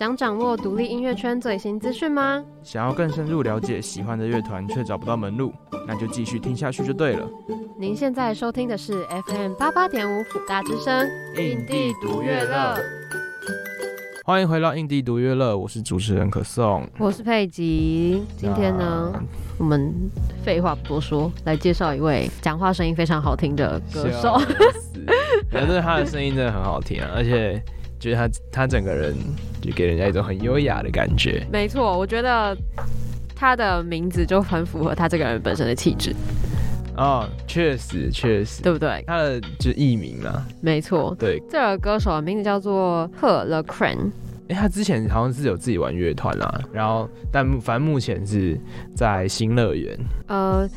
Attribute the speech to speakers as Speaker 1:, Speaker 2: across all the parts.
Speaker 1: 想掌握独立音乐圈最新资讯吗？
Speaker 2: 想要更深入了解喜欢的乐团却找不到门路，那就继续听下去就对了。
Speaker 1: 您现在收听的是 FM 八八点五辅大之声，印地独乐乐。
Speaker 2: 欢迎回到印地独乐乐，我是主持人可颂，
Speaker 1: 我是佩吉。今天呢，啊、我们废话不多说，来介绍一位讲话声音非常好听的歌手。
Speaker 2: 反正他的声音真的很好听啊，而且觉得他他整个人就给人家一种很优雅的感觉。
Speaker 1: 没错，我觉得他的名字就很符合他这个人本身的气质。
Speaker 2: 哦，确实确实，
Speaker 1: 对不对？
Speaker 2: 他的就是艺名啊，
Speaker 1: 没错，
Speaker 2: 对，
Speaker 1: 这个歌手的名字叫做赫勒 Crane。
Speaker 2: 哎，他之前好像是有自己玩乐团啦，然后但反正目前是在新乐园。呃。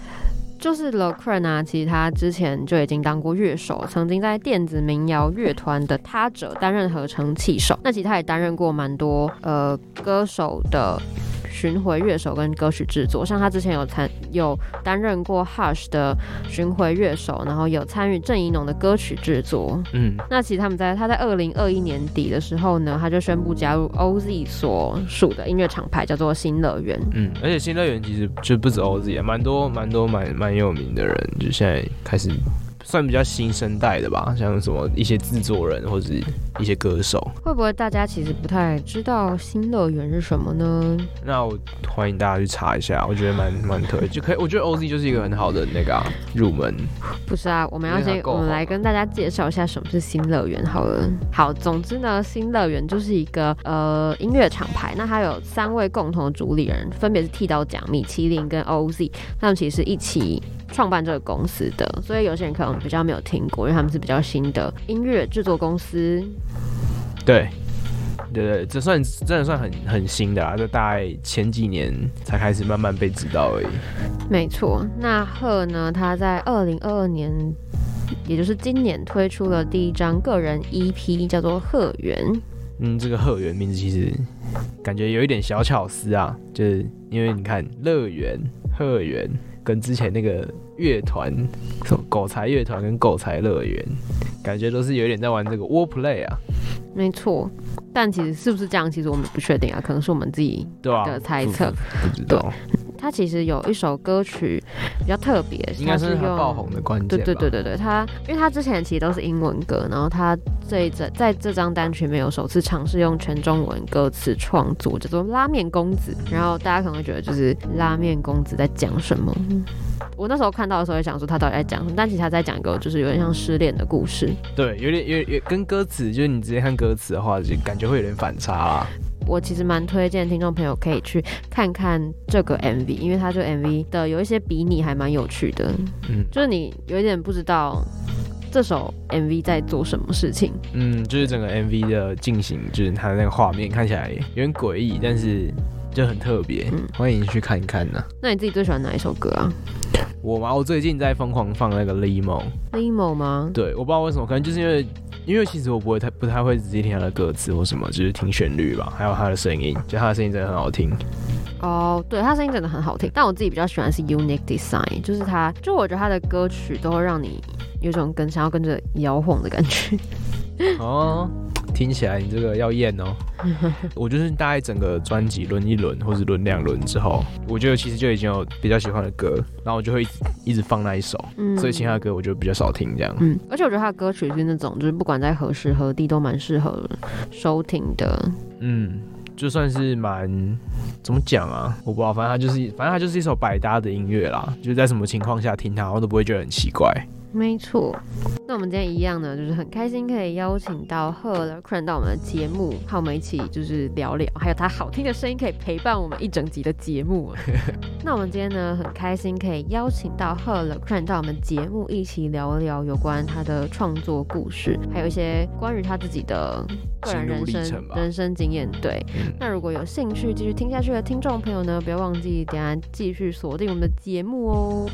Speaker 1: 就是 Lo Cron 啊，其实他之前就已经当过乐手，曾经在电子民谣乐团的他者担任合成器手。那其实他也担任过蛮多呃歌手的。巡回乐手跟歌曲制作，像他之前有参有担任过 Hush 的巡回乐手，然后有参与郑怡农的歌曲制作。嗯，那其实他们在他在二零二一年底的时候呢，他就宣布加入 OZ 所属的音乐厂牌，叫做新乐园。
Speaker 2: 嗯，而且新乐园其实就不止 OZ，蛮多蛮多蛮蛮有名的人，就现在开始。算比较新生代的吧，像什么一些制作人或者一些歌手，
Speaker 1: 会不会大家其实不太知道新乐园是什么呢？
Speaker 2: 那我欢迎大家去查一下，我觉得蛮蛮特别，就可以。我觉得 OZ 就是一个很好的那个、啊、入门。
Speaker 1: 不是啊，我们要先我们来跟大家介绍一下什么是新乐园好了。好，总之呢，新乐园就是一个呃音乐厂牌，那它有三位共同的主理人，分别是剃刀奖、米其林跟 OZ，他们其实是一起。创办这个公司的，所以有些人可能比较没有听过，因为他们是比较新的音乐制作公司。
Speaker 2: 对，对对，这算真的算很很新的啊，就大概前几年才开始慢慢被知道而已。
Speaker 1: 没错，那贺呢？他在二零二二年，也就是今年推出了第一张个人 EP，叫做《鹤园》。
Speaker 2: 嗯，这个鹤园名字其实感觉有一点小巧思啊，就是因为你看乐园、鹤园。跟之前那个乐团，什么狗才乐团跟狗才乐园，感觉都是有点在玩这个 wordplay 啊。
Speaker 1: 没错，但其实是不是这样，其实我们不确定啊，可能是我们自己的猜测，
Speaker 2: 啊，不知道。
Speaker 1: 他其实有一首歌曲比较特别，
Speaker 2: 应该是他爆红的关键。
Speaker 1: 对对对对对，他因为他之前其实都是英文歌，然后他这一在在这张单曲没有首次尝试用全中文歌词创作，叫做《拉面公子》。然后大家可能会觉得就是拉面公子在讲什么？我那时候看到的时候也想说他到底在讲什么，但其实他在讲一个就是有点像失恋的故事。
Speaker 2: 对，有点有有跟歌词，就是你直接看歌词的话，就感觉会有点反差啊。
Speaker 1: 我其实蛮推荐听众朋友可以去看看这个 MV，因为它这个 MV 的有一些比拟还蛮有趣的，嗯，就是你有一点不知道这首 MV 在做什么事情，
Speaker 2: 嗯，就是整个 MV 的进行，就是它的那个画面看起来有点诡异，但是就很特别，嗯，欢迎去看一看呢。
Speaker 1: 那你自己最喜欢哪一首歌啊？
Speaker 2: 我嘛，我最近在疯狂放那个 Limo，Limo
Speaker 1: 吗？
Speaker 2: 对，我不知道为什么，可能就是因为。因为其实我不会太不太会直接听他的歌词或什么，就是听旋律吧，还有他的声音，就他的声音真的很好听。
Speaker 1: 哦，oh, 对，他声音真的很好听，但我自己比较喜欢是 Unique Design，就是他，就我觉得他的歌曲都会让你有种跟想要跟着摇晃的感觉。
Speaker 2: 哦。听起来你这个要验哦，我就是大概整个专辑轮一轮或者轮两轮之后，我觉得其实就已经有比较喜欢的歌，然后我就会一直，放那一首，嗯、所以其他的歌我就比较少听这样。
Speaker 1: 嗯，而且我觉得他的歌曲是那种，就是不管在何时何地都蛮适合收听的。
Speaker 2: 嗯，就算是蛮怎么讲啊，我不知道，反正他就是，反正他就是一首百搭的音乐啦，就是在什么情况下听它，我都不会觉得很奇怪。
Speaker 1: 没错，那我们今天一样呢，就是很开心可以邀请到贺 Le Crane 到我们的节目，和我们一起就是聊聊，还有他好听的声音可以陪伴我们一整集的节目。那我们今天呢，很开心可以邀请到贺 Le Crane 到我们节目一起聊聊有关他的创作故事，还有一些关于他自己的个人人生人生经验。对，嗯、那如果有兴趣继续听下去的听众朋友呢，不要忘记等下继续锁定我们的节目哦。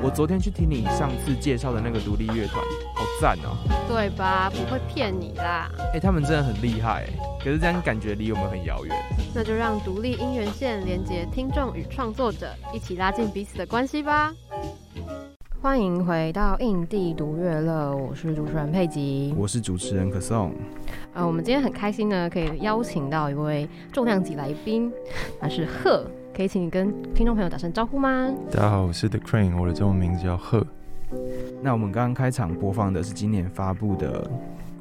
Speaker 2: 我昨天去听你上次介绍的那个独立乐团，好赞哦！
Speaker 1: 对吧？不会骗你啦。
Speaker 2: 哎、欸，他们真的很厉害，可是这样感觉离我们很遥远。
Speaker 1: 那就让独立音源线连接听众与创作者，一起拉近彼此的关系吧。
Speaker 3: 欢迎回到印地独乐乐，我是主持人佩吉，
Speaker 4: 我是主持人可颂。
Speaker 3: 呃，我们今天很开心呢，可以邀请到一位重量级来宾，他是贺，可以请你跟听众朋友打声招呼吗？
Speaker 5: 大家好，我是 The Crane，我的中文名字叫贺。
Speaker 4: 那我们刚刚开场播放的是今年发布的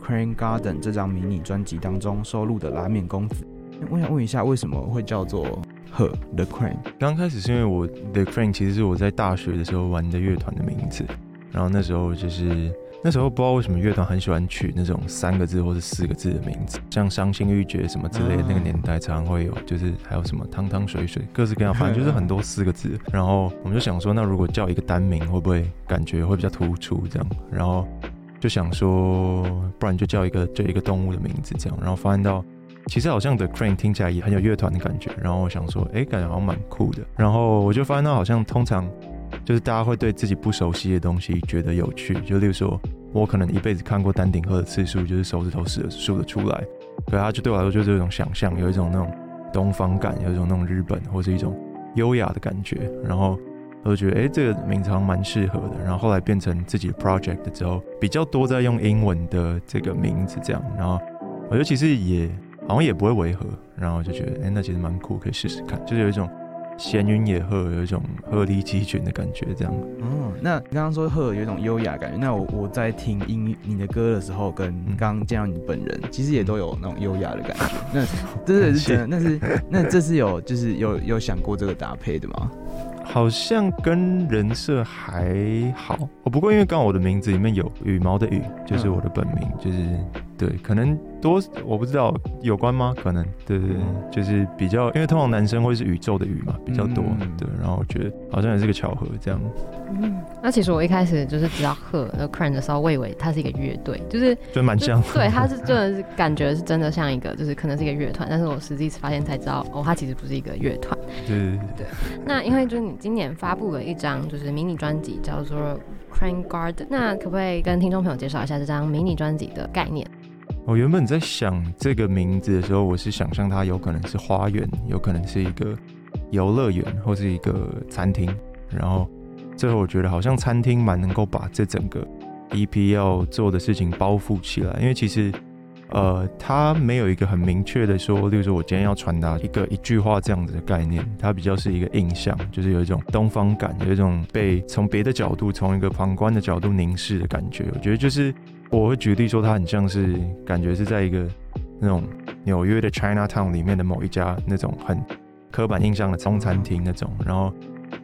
Speaker 4: 《Crane Garden》这张迷你专辑当中收录的《拉面公子》。我想问一下，为什么会叫做？贺 The Crane，
Speaker 5: 刚开始是因为我 The Crane 其实是我在大学的时候玩的乐团的名字，然后那时候就是那时候不知道为什么乐团很喜欢取那种三个字或者四个字的名字，像伤心欲绝什么之类的，那个年代常常会有，就是还有什么汤汤水水，各式各样，反正就是很多四个字。然后我们就想说，那如果叫一个单名会不会感觉会比较突出这样？然后就想说，不然就叫一个就一个动物的名字这样，然后发现到。其实好像 The Crane 听起来也很有乐团的感觉，然后我想说，哎，感觉好像蛮酷的。然后我就发现到好像通常就是大家会对自己不熟悉的东西觉得有趣，就例如说我可能一辈子看过丹顶鹤的次数就是手指头数数得出来，可它就对我来说就是一种想象，有一种那种东方感，有一种那种日本或是一种优雅的感觉。然后我就觉得，哎，这个名字好像蛮适合的。然后后来变成自己的 project 之后，比较多在用英文的这个名字这样。然后我觉得其实也。好像也不会违和，然后就觉得，哎、那其实蛮酷，可以试试看，就是有一种闲云野鹤，有一种鹤立鸡群的感觉，这样。
Speaker 4: 哦，那你刚刚说鹤有一种优雅感觉，那我我在听音你的歌的时候，跟刚刚见到你本人，其实也都有那种优雅的感觉。那这是真的，那是那这是有就是有有想过这个搭配的吗？
Speaker 5: 好像跟人设还好，哦，不过因为刚好我的名字里面有羽毛的羽，就是我的本名，就是对，可能。多我不知道有关吗？可能对对对，就是比较，因为通常男生会是宇宙的宇嘛，比较多，嗯、对。然后我觉得好像也是个巧合这样。
Speaker 3: 嗯，那其实我一开始就是知道赫那 Crane 的时候，我以为他是一个乐队，就是
Speaker 5: 就蛮像。
Speaker 3: 对，他是真的是感觉是真的像一个，就是可能是一个乐团。但是我实际发现才知道，哦，他其实不是一个乐团。
Speaker 5: 对对对，对。
Speaker 3: 那因为就是你今年发布了一张就是迷你专辑，叫做 Crane Garden。那可不可以跟听众朋友介绍一下这张迷你专辑的概念？
Speaker 5: 我原本在想这个名字的时候，我是想象它有可能是花园，有可能是一个游乐园，或是一个餐厅。然后最后我觉得好像餐厅蛮能够把这整个 EP 要做的事情包覆起来，因为其实呃，它没有一个很明确的说，例如说我今天要传达一个一句话这样子的概念，它比较是一个印象，就是有一种东方感，有一种被从别的角度，从一个旁观的角度凝视的感觉。我觉得就是。我会举例说，它很像是感觉是在一个那种纽约的 Chinatown 里面的某一家那种很刻板印象的中餐厅那种。然后，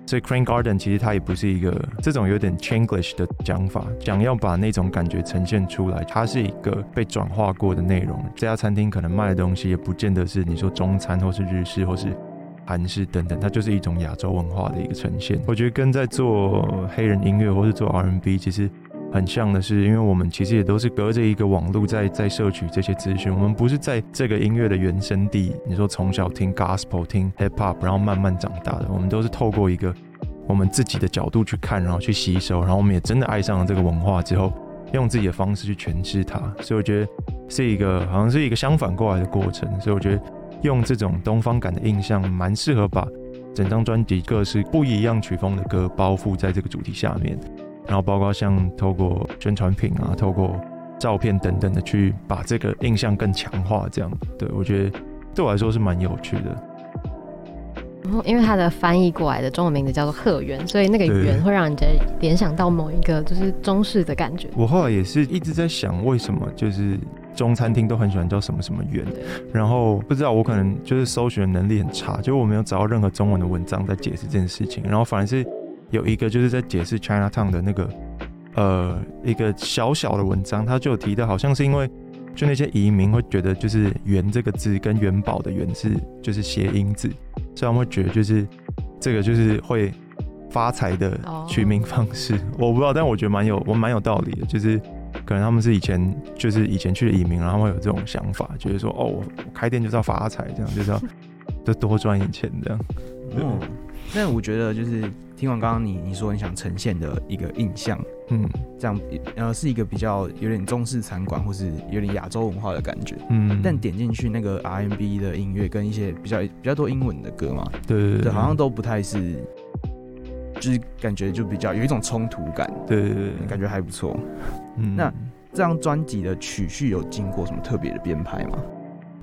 Speaker 5: 所以 Crane Garden 其实它也不是一个这种有点 Chinglish 的讲法，想要把那种感觉呈现出来，它是一个被转化过的内容。这家餐厅可能卖的东西也不见得是你说中餐或是日式或是韩式等等，它就是一种亚洲文化的一个呈现。我觉得跟在做黑人音乐或是做 R&B 其实。很像的是，因为我们其实也都是隔着一个网络在在摄取这些资讯，我们不是在这个音乐的原生地。你说从小听 gospel、听 hip hop，然后慢慢长大的，我们都是透过一个我们自己的角度去看，然后去吸收，然后我们也真的爱上了这个文化之后，用自己的方式去诠释它。所以我觉得是一个好像是一个相反过来的过程。所以我觉得用这种东方感的印象，蛮适合把整张专辑各式不一样曲风的歌包覆在这个主题下面。然后包括像透过宣传品啊，透过照片等等的去把这个印象更强化，这样，对，我觉得对我来说是蛮有趣的。
Speaker 3: 然后因为它的翻译过来的中文名字叫做鹤园，所以那个园会让人家联想到某一个就是中式的感觉。
Speaker 5: 我后来也是一直在想，为什么就是中餐厅都很喜欢叫什么什么园，然后不知道我可能就是搜寻能力很差，就我没有找到任何中文的文章在解释这件事情，然后反而是。有一个就是在解释 Chinatown 的那个，呃，一个小小的文章，他就有提到，好像是因为就那些移民会觉得，就是“元”这个字跟元宝的“元”是就是谐音字，所以他们会觉得就是这个就是会发财的取名方式。Oh. 我不知道，但我觉得蛮有我蛮有道理的，就是可能他们是以前就是以前去的移民，然后会有这种想法，就是说哦，我开店就是要发财，这样就是要就多赚一点钱这样。
Speaker 4: 嗯，那我觉得就是。听完刚刚你你说你想呈现的一个印象，嗯，这样呃是一个比较有点中式餐馆或是有点亚洲文化的感觉，嗯，但点进去那个 RMB 的音乐跟一些比较比较多英文的歌嘛，
Speaker 5: 对对对，
Speaker 4: 好像都不太是就是感觉就比较有一种冲突感，
Speaker 5: 对对对，
Speaker 4: 感觉还不错。
Speaker 5: 嗯，
Speaker 4: 那这张专辑的曲序有经过什么特别的编排吗？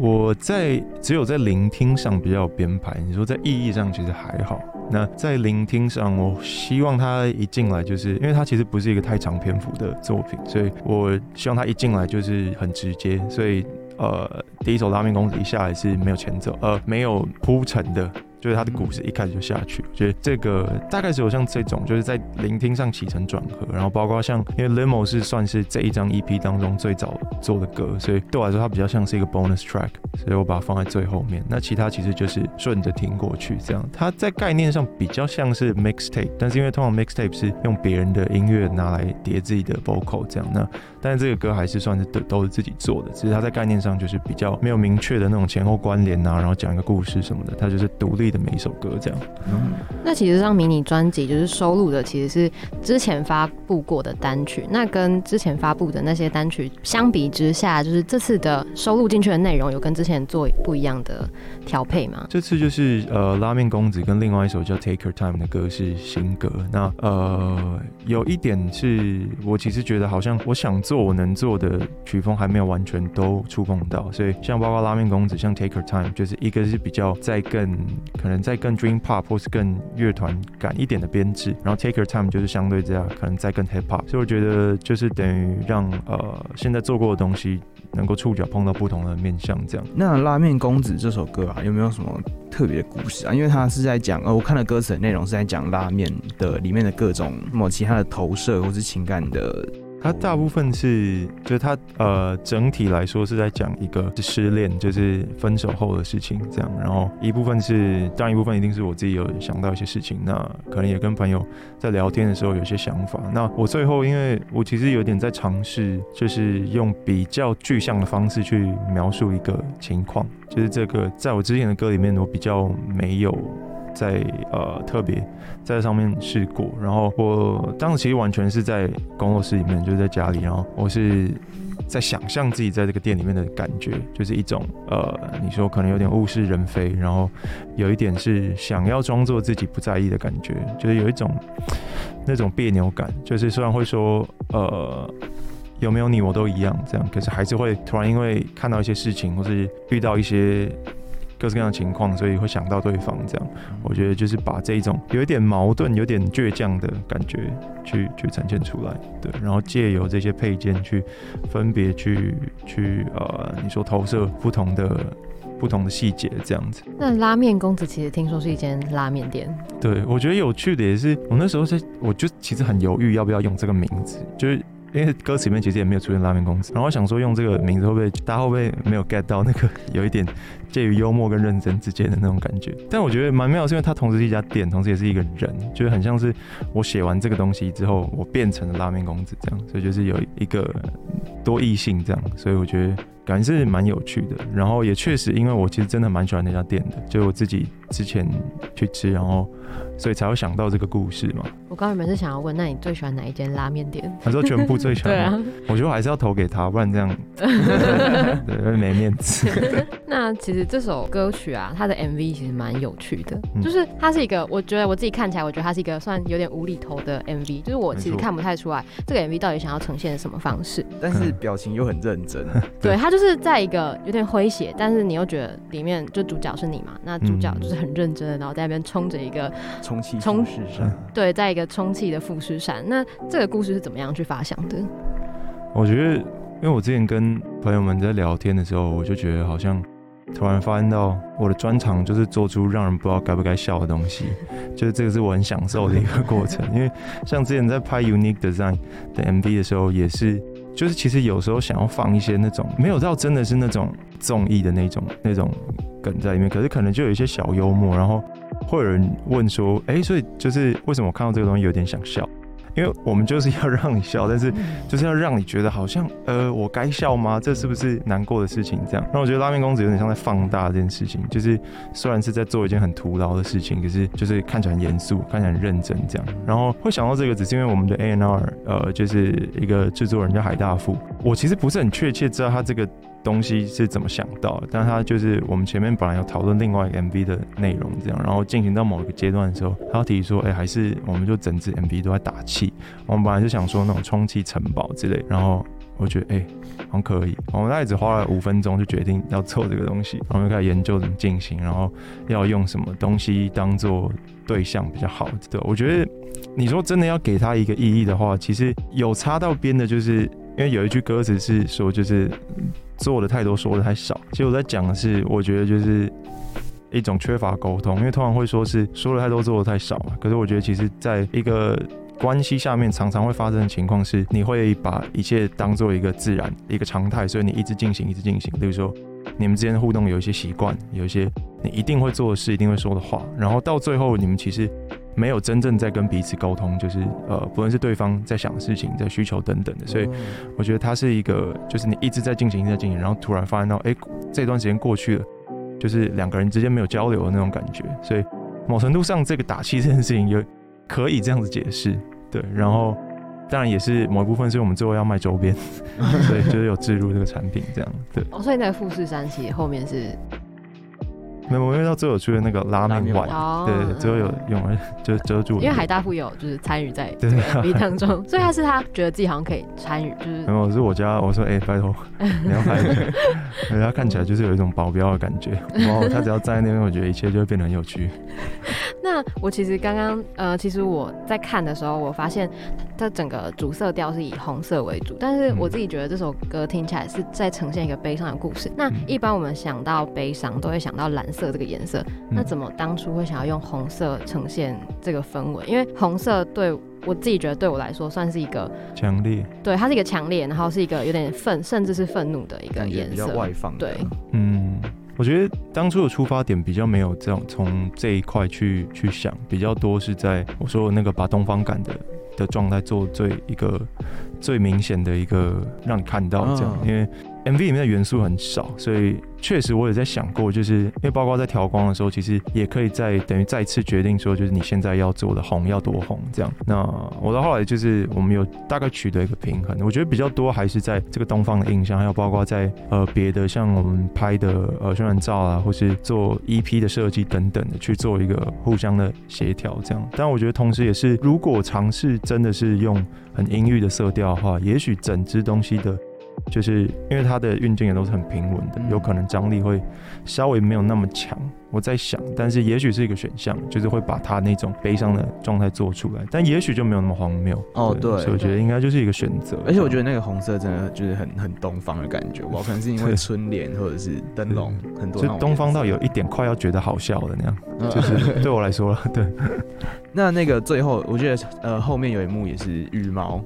Speaker 5: 我在只有在聆听上比较有编排，你说在意义上其实还好。那在聆听上，我希望他一进来就是，因为他其实不是一个太长篇幅的作品，所以我希望他一进来就是很直接。所以呃，第一首《拉面公子》一下来是没有前奏，呃，没有铺陈的。就是他的故事一开始就下去，觉得这个大概是有像这种，就是在聆听上起承转合，然后包括像因为 Limo 是算是这一张 EP 当中最早做的歌，所以对我来说它比较像是一个 bonus track，所以我把它放在最后面。那其他其实就是顺着听过去这样。它在概念上比较像是 mixtape，但是因为通常 mixtape 是用别人的音乐拿来叠自己的 vocal 这样，那但是这个歌还是算是都都是自己做的，只是它在概念上就是比较没有明确的那种前后关联啊，然后讲一个故事什么的，它就是独立。的每一首歌这样，
Speaker 1: 嗯，那其实这张迷你专辑就是收录的，其实是之前发布过的单曲。那跟之前发布的那些单曲相比之下，就是这次的收录进去的内容有跟之前做不一样的调配吗？
Speaker 5: 这次就是呃，拉面公子跟另外一首叫 Take Your Time 的歌是新歌。那呃，有一点是我其实觉得好像我想做我能做的曲风还没有完全都触碰到，所以像包括拉面公子，像 Take Your Time，就是一个是比较在更。可能再更 dream pop 或是更乐团感一点的编制，然后 take your time 就是相对这样，可能再更 hip hop，所以我觉得就是等于让呃现在做过的东西能够触角碰到不同的面向，这样。
Speaker 4: 那拉面公子这首歌啊，有没有什么特别的故事啊？因为它是在讲，呃，我看了歌词的内容是在讲拉面的里面的各种什么其他的投射或是情感的。
Speaker 5: 它大部分是，就是它呃整体来说是在讲一个失恋，就是分手后的事情这样。然后一部分是，当然一部分一定是我自己有想到一些事情，那可能也跟朋友在聊天的时候有些想法。那我最后，因为我其实有点在尝试，就是用比较具象的方式去描述一个情况，就是这个在我之前的歌里面，我比较没有。在呃特别在上面试过，然后我当时其实完全是在工作室里面，就是在家里，然后我是在想象自己在这个店里面的感觉，就是一种呃，你说可能有点物是人非，然后有一点是想要装作自己不在意的感觉，就是有一种那种别扭感，就是虽然会说呃有没有你我都一样这样，可是还是会突然因为看到一些事情，或是遇到一些。各式各样的情况，所以会想到对方这样。我觉得就是把这一种有一点矛盾、有点倔强的感觉去去呈现出来，对。然后借由这些配件去分别去去呃，你说投射不同的不同的细节这样子。
Speaker 1: 那拉面公子其实听说是一间拉面店。
Speaker 5: 对，我觉得有趣的也是，我那时候在，我就其实很犹豫要不要用这个名字，就是。因为歌词里面其实也没有出现拉面公子，然后我想说用这个名字会不会大家会不会没有 get 到那个有一点介于幽默跟认真之间的那种感觉？但我觉得蛮妙，是因为它同时是一家店，同时也是一个人，就是很像是我写完这个东西之后，我变成了拉面公子这样，所以就是有一个多异性这样，所以我觉得感觉是蛮有趣的。然后也确实，因为我其实真的蛮喜欢那家店的，就我自己之前去吃，然后。所以才会想到这个故事嘛。
Speaker 1: 我刚原本是想要问，那你最喜欢哪一间拉面店？
Speaker 5: 他说全部最喜欢。对啊，我觉得我还是要投给他，不然这样 对没面子。
Speaker 1: 那其实这首歌曲啊，它的 MV 其实蛮有趣的，嗯、就是它是一个，我觉得我自己看起来，我觉得它是一个算有点无厘头的 MV，就是我其实看不太出来这个 MV 到底想要呈现什么方式，
Speaker 4: 但是表情又很认真。
Speaker 1: 对，它就是在一个有点诙谐，但是你又觉得里面就主角是你嘛，那主角就是很认真的，然后在那边冲着一个。
Speaker 4: 充气富士山，
Speaker 1: 对，在一个充气的富士山。那这个故事是怎么样去发想的？
Speaker 5: 我觉得，因为我之前跟朋友们在聊天的时候，我就觉得好像突然发现到我的专长就是做出让人不知道该不该笑的东西，就是这个是我很享受的一个过程。因为像之前在拍 Unique Design 的 MV 的时候，也是，就是其实有时候想要放一些那种没有到真的是那种综艺的那种那种梗在里面，可是可能就有一些小幽默，然后。会有人问说：“哎，所以就是为什么我看到这个东西有点想笑？因为我们就是要让你笑，但是 就是要让你觉得好像呃，我该笑吗？这是不是难过的事情？这样。那我觉得拉面公子有点像在放大这件事情，就是虽然是在做一件很徒劳的事情，可是就是看起来很严肃，看起来很认真这样。然后会想到这个，只是因为我们的 A N R，呃，就是一个制作人叫海大富。我其实不是很确切知道他这个。”东西是怎么想到，但他就是我们前面本来有讨论另外一个 MV 的内容，这样，然后进行到某一个阶段的时候，他提说，哎，还是我们就整支 MV 都在打气。我们本来是想说那种充气城堡之类，然后我觉得，哎，好像可以。我们大概只花了五分钟就决定要做这个东西，然后就开始研究怎么进行，然后要用什么东西当做对象比较好。对，我觉得你说真的要给他一个意义的话，其实有擦到边的，就是因为有一句歌词是说，就是。做的太多，说的太少。其实我在讲的是，我觉得就是一种缺乏沟通，因为通常会说是说的太多，做的太少嘛。可是我觉得，其实在一个关系下面，常常会发生的情况是，你会把一切当做一个自然、一个常态，所以你一直进行，一直进行。比如说，你们之间的互动有一些习惯，有一些你一定会做的事，一定会说的话，然后到最后，你们其实。没有真正在跟彼此沟通，就是呃，不论是对方在想的事情、在需求等等的，所以我觉得它是一个，就是你一直在进行、一直在进行，然后突然发现到，哎，这段时间过去了，就是两个人之间没有交流的那种感觉，所以某程度上，这个打气这件事情有可以这样子解释，对。然后当然也是某一部分是我们最后要卖周边，所以就是有置入这个产品这样，对。
Speaker 1: 哦，所以那个富士山其实后面是。
Speaker 5: 没有，因为到最后出的那个拉面碗，对对，最后有用了，就遮住。
Speaker 1: 因为海大富有就是参与在这个 MV 当中，所以他是他觉得自己好像可以参与，就是。
Speaker 5: 没有，是我家，我说哎、欸，拜托，你要拍，人家看起来就是有一种保镖的感觉，然后他只要站在那边，我觉得一切就会变得很有趣。
Speaker 1: 那我其实刚刚呃，其实我在看的时候，我发现它整个主色调是以红色为主，但是我自己觉得这首歌听起来是在呈现一个悲伤的故事。那一般我们想到悲伤，都会想到蓝色。这个颜色，那怎么当初会想要用红色呈现这个氛围？因为红色对我自己觉得对我来说算是一个
Speaker 5: 强烈，
Speaker 1: 对，它是一个强烈，然后是一个有点愤，甚至是愤怒的一个颜色，
Speaker 4: 比较外放。
Speaker 1: 对，
Speaker 5: 嗯，我觉得当初的出发点比较没有这样从这一块去去想，比较多是在我说那个把东方感的的状态做最一个最明显的一个让你看到这样，因为 MV 里面的元素很少，所以。确实，我也在想过，就是因为包括在调光的时候，其实也可以再等于再次决定说，就是你现在要做的红要多红这样。那我到后来就是我们有大概取得一个平衡，我觉得比较多还是在这个东方的印象，还有包括在呃别的像我们拍的呃宣传照啊，或是做 EP 的设计等等的去做一个互相的协调这样。但我觉得同时也是，如果尝试真的是用很阴郁的色调的话，也许整支东西的。就是因为它的运镜也都是很平稳的，有可能张力会稍微没有那么强。我在想，但是也许是一个选项，就是会把他那种悲伤的状态做出来，但也许就没有那么荒谬。
Speaker 4: 哦，对，
Speaker 5: 所以我觉得应该就是一个选择。
Speaker 4: 而且我觉得那个红色真的就是很很东方的感觉，我可能是因为春联或者是灯笼很多，
Speaker 5: 就东方到有一点快要觉得好笑的那样，嗯、就是 对我来说了。对，
Speaker 4: 那那个最后我觉得呃后面有一幕也是羽毛。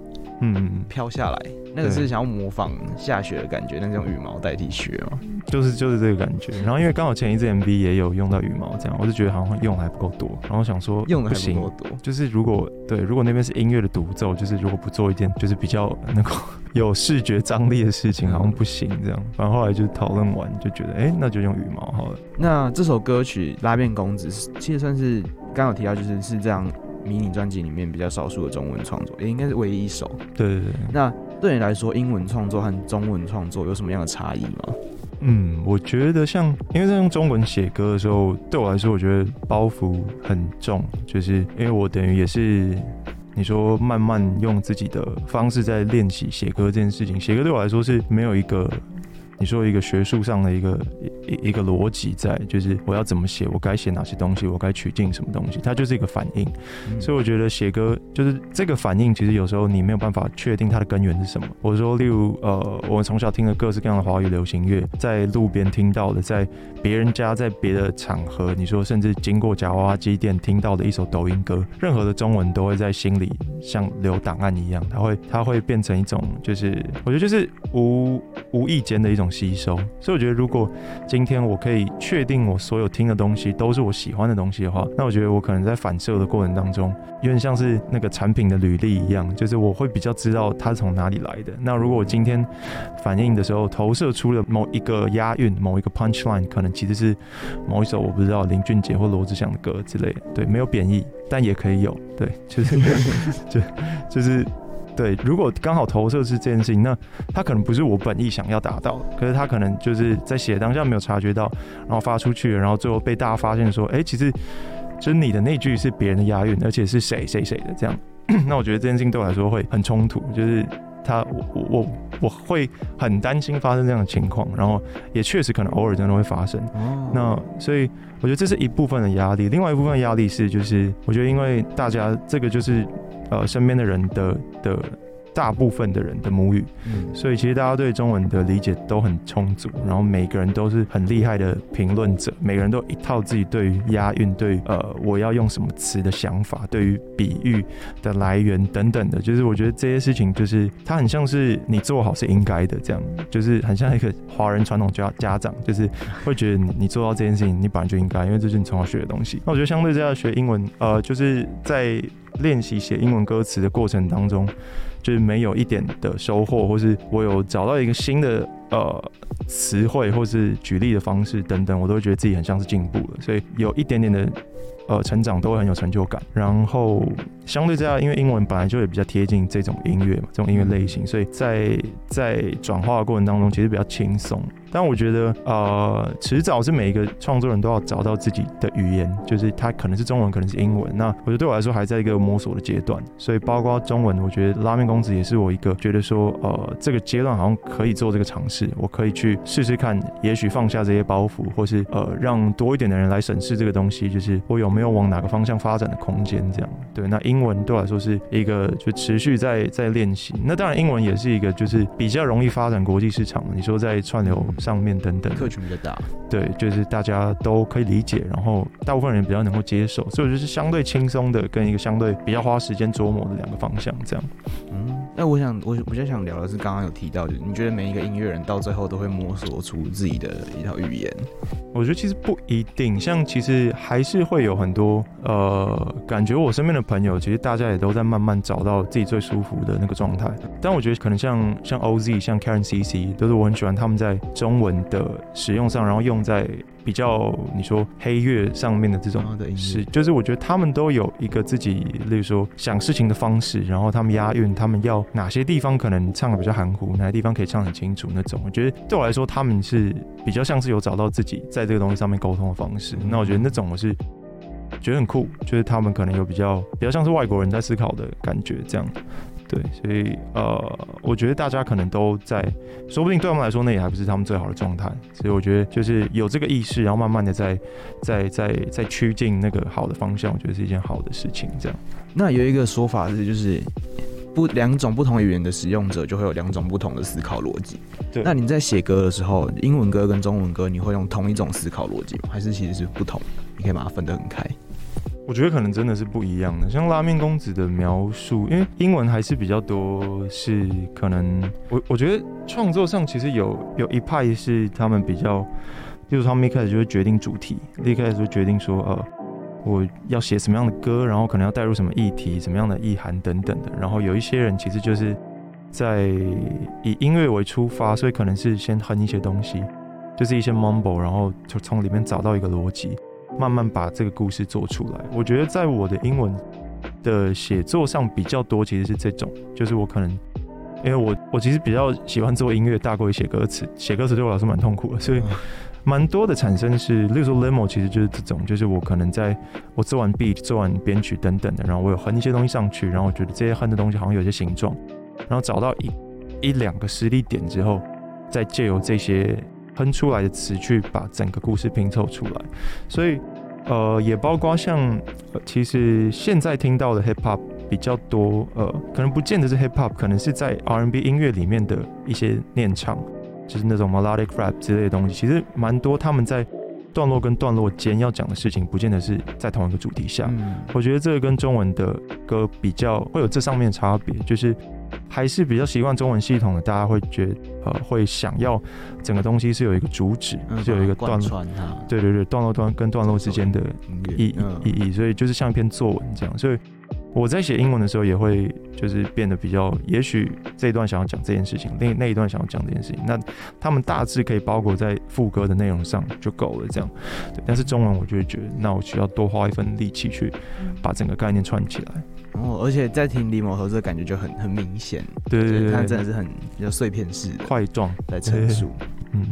Speaker 4: 嗯，飘下来，那个是想要模仿下雪的感觉，那种羽毛代替雪嘛，
Speaker 5: 就是就是这个感觉。然后因为刚好前一支 MV 也有用到羽毛，这样我就觉得好像用的还不够多。然后想说
Speaker 4: 用的还不够多，
Speaker 5: 就是如果对，如果那边是音乐的独奏，就是如果不做一件就是比较那个有视觉张力的事情，好像不行这样。然后后来就讨论完，就觉得哎、欸，那就用羽毛好了。
Speaker 4: 那这首歌曲《拉面公子》其实算是刚有提到，就是是这样。迷你专辑里面比较少数的中文创作，也应该是唯一一首。
Speaker 5: 对对对。
Speaker 4: 那对你来说，英文创作和中文创作有什么样的差异吗？
Speaker 5: 嗯，我觉得像，因为在用中文写歌的时候，对我来说，我觉得包袱很重，就是因为我等于也是，你说慢慢用自己的方式在练习写歌这件事情，写歌对我来说是没有一个。你说一个学术上的一个一一个逻辑在，就是我要怎么写，我该写哪些东西，我该取进什么东西，它就是一个反应。嗯、所以我觉得写歌就是这个反应，其实有时候你没有办法确定它的根源是什么。我说，例如呃，我们从小听的各式各样的华语流行乐，在路边听到的，在别人家，在别的场合，你说甚至经过夹娃娃机店听到的一首抖音歌，任何的中文都会在心里像留档案一样，它会它会变成一种，就是我觉得就是无无意间的一种。吸收，所以我觉得，如果今天我可以确定我所有听的东西都是我喜欢的东西的话，那我觉得我可能在反射的过程当中，有点像是那个产品的履历一样，就是我会比较知道它是从哪里来的。那如果我今天反应的时候投射出了某一个押韵、某一个 punch line，可能其实是某一首我不知道林俊杰或罗志祥的歌之类的，对，没有贬义，但也可以有，对，就是 就就是。对，如果刚好投射是这件事情，那他可能不是我本意想要达到，可是他可能就是在写当下没有察觉到，然后发出去，然后最后被大家发现说，哎，其实就是你的那句是别人的押韵，而且是谁谁谁的这样。那我觉得这件事情对我来说会很冲突，就是。他我我我我会很担心发生这样的情况，然后也确实可能偶尔真的会发生。哦，那所以我觉得这是一部分的压力，另外一部分压力是就是我觉得因为大家这个就是呃身边的人的的。大部分的人的母语，嗯，所以其实大家对中文的理解都很充足，然后每个人都是很厉害的评论者，每个人都有一套自己对于押韵、对于呃我要用什么词的想法，对于比喻的来源等等的，就是我觉得这些事情就是它很像是你做好是应该的，这样就是很像一个华人传统家家长，就是会觉得你你做到这件事情，你本来就应该，因为这是你从小学的东西。那我觉得相对这样学英文，呃，就是在练习写英文歌词的过程当中。就是没有一点的收获，或是我有找到一个新的呃词汇，或是举例的方式等等，我都会觉得自己很像是进步了，所以有一点点的。呃，成长都会很有成就感。然后相对之下，因为英文本来就也比较贴近这种音乐嘛，这种音乐类型，所以在在转化的过程当中，其实比较轻松。但我觉得，呃，迟早是每一个创作人都要找到自己的语言，就是它可能是中文，可能是英文。那我觉得对我来说，还在一个摸索的阶段。所以包括中文，我觉得拉面公子也是我一个觉得说，呃，这个阶段好像可以做这个尝试，我可以去试试看，也许放下这些包袱，或是呃，让多一点的人来审视这个东西，就是我有。没有往哪个方向发展的空间，这样对。那英文对我来说是一个就持续在在练习。那当然，英文也是一个就是比较容易发展国际市场。你说在串流上面等等，
Speaker 4: 客群比较大，
Speaker 5: 对，就是大家都可以理解，然后大部分人比较能够接受，所以我觉得是相对轻松的，跟一个相对比较花时间琢磨的两个方向，这样。
Speaker 4: 嗯，那我想我比较想聊的是刚刚有提到，就是你觉得每一个音乐人到最后都会摸索出自己的一套语言？
Speaker 5: 我觉得其实不一定，像其实还是会有很。很多呃，感觉我身边的朋友，其实大家也都在慢慢找到自己最舒服的那个状态。但我觉得可能像像 OZ、像 Karen CC，都是我很喜欢他们在中文的使用上，然后用在比较你说黑月上面的这种是，就是我觉得他们都有一个自己，例如说想事情的方式，然后他们押韵，他们要哪些地方可能唱的比较含糊，哪些地方可以唱很清楚那种。我觉得对我来说，他们是比较像是有找到自己在这个东西上面沟通的方式。那我觉得那种我是。觉得很酷，就是他们可能有比较比较像是外国人在思考的感觉，这样，对，所以呃，我觉得大家可能都在，说不定对他们来说那也还不是他们最好的状态，所以我觉得就是有这个意识，然后慢慢的在在在在趋近那个好的方向，我觉得是一件好的事情。这样，
Speaker 4: 那有一个说法是，就是不两种不同语言的使用者就会有两种不同的思考逻辑。对，那你在写歌的时候，英文歌跟中文歌，你会用同一种思考逻辑吗？还是其实是不同？你可以把它分得很开。
Speaker 5: 我觉得可能真的是不一样的，像拉面公子的描述，因为英文还是比较多，是可能我我觉得创作上其实有有一派是他们比较，例如他们一开始就会决定主题，一开始就决定说呃我要写什么样的歌，然后可能要带入什么议题、什么样的意涵等等的，然后有一些人其实就是在以音乐为出发，所以可能是先哼一些东西，就是一些 mumble，然后就从里面找到一个逻辑。慢慢把这个故事做出来。我觉得在我的英文的写作上比较多，其实是这种，就是我可能因为我我其实比较喜欢做音乐，大过于写歌词。写歌词对我来说蛮痛苦的，所以蛮多的产生是，例如说 lemo 其实就是这种，就是我可能在我做完 beat、做完编曲等等的，然后我有哼一些东西上去，然后我觉得这些哼的东西好像有些形状，然后找到一一两个实力点之后，再借由这些。哼出来的词去把整个故事拼凑出来，所以呃也包括像、呃、其实现在听到的 hip hop 比较多，呃可能不见得是 hip hop，可能是在 R&B 音乐里面的一些念唱，就是那种 melodic rap 之类的东西，其实蛮多他们在段落跟段落间要讲的事情，不见得是在同一个主题下。嗯、我觉得这个跟中文的歌比较会有这上面的差别，就是。还是比较习惯中文系统的，大家会觉得呃会想要整个东西是有一个主旨，是有一个段落，对对对，段落段跟段落之间的意义意义，所以就是像一篇作文这样。所以我在写英文的时候也会就是变得比较，也许这一段想要讲这件事情，那那一段想要讲这件事情，那他们大致可以包裹在副歌的内容上就够了这样。对，但是中文我就会觉得，那我需要多花一份力气去把整个概念串起来。
Speaker 4: 哦，而且在听李某头这个感觉就很很明显，
Speaker 5: 对对对，
Speaker 4: 他真的是很比较碎片式的
Speaker 5: 块状
Speaker 4: 来陈述。
Speaker 1: 嗯，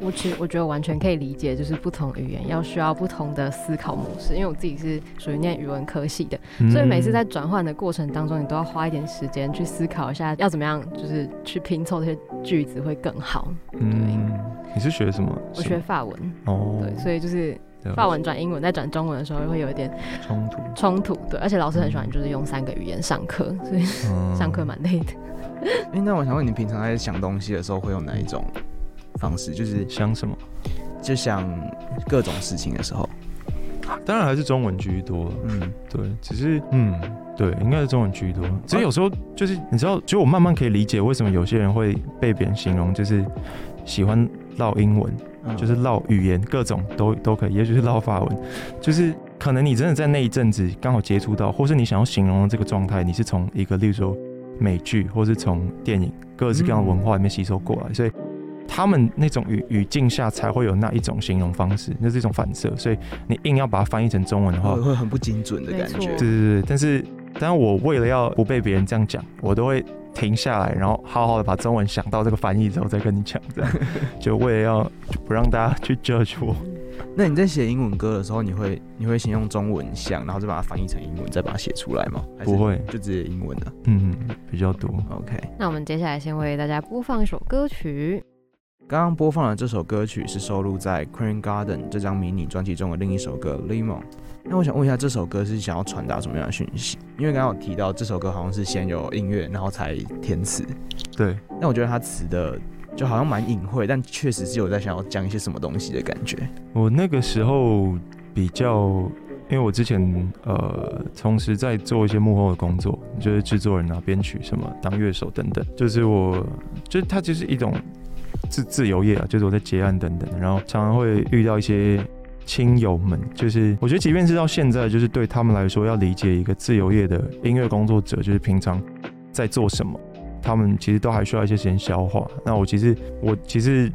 Speaker 1: 我其实我觉得完全可以理解，就是不同语言要需要不同的思考模式。因为我自己是属于念语文科系的，嗯、所以每次在转换的过程当中，你都要花一点时间去思考一下，要怎么样就是去拼凑这些句子会更好。嗯，
Speaker 5: 你是学什么？
Speaker 1: 我学法文。
Speaker 5: 哦，
Speaker 1: 对，所以就是法文转英文再转中文的时候，会有一点
Speaker 5: 冲突。
Speaker 1: 冲突，对，而且老师很喜欢就是用三个语言上课，所以、嗯、上课蛮累的。
Speaker 4: 哎、欸，那我想问你，平常在想东西的时候会用哪一种？方式就是
Speaker 5: 想什么，
Speaker 4: 就想各种事情的时候，
Speaker 5: 当然还是中文居多。嗯，对，只是嗯，对，应该是中文居多。只是有时候就是你知道，就我慢慢可以理解为什么有些人会被别人形容就是喜欢唠英文，嗯、就是唠语言，各种都都可以，也许是唠法文，就是可能你真的在那一阵子刚好接触到，或是你想要形容的这个状态，你是从一个例如说美剧，或是从电影各式各样的文化里面吸收过来，嗯、所以。他们那种语语境下才会有那一种形容方式，那是一种反射，所以你硬要把它翻译成中文的话，
Speaker 4: 会很不精准的感觉。
Speaker 1: 对
Speaker 5: 对对，但是，但是我为了要不被别人这样讲，我都会停下来，然后好好的把中文想到这个翻译之后再跟你讲，这样 就为了要就不让大家去 judge 我。
Speaker 4: 那你在写英文歌的时候，你会你会先用中文想，然后再把它翻译成英文，再把它写出来吗？
Speaker 5: 不会，
Speaker 4: 就直接英文的。
Speaker 5: 嗯，比较多。
Speaker 4: OK，
Speaker 1: 那我们接下来先为大家播放一首歌曲。
Speaker 4: 刚刚播放的这首歌曲是收录在《Queen Garden》这张迷你专辑中的另一首歌《Lemon》。那我想问一下，这首歌是想要传达什么样的讯息？因为刚刚有提到这首歌好像是先有音乐，然后才填词。
Speaker 5: 对。
Speaker 4: 那我觉得它词的就好像蛮隐晦，但确实是有在想要讲一些什么东西的感觉。
Speaker 5: 我那个时候比较，因为我之前呃同时在做一些幕后的工作，就是制作人啊、编曲什么、当乐手等等，就是我，就是它就是一种。自自由业啊，就是我在结案等等，然后常常会遇到一些亲友们，就是我觉得即便是到现在，就是对他们来说，要理解一个自由业的音乐工作者，就是平常在做什么，他们其实都还需要一些时间消化。那我其实我其实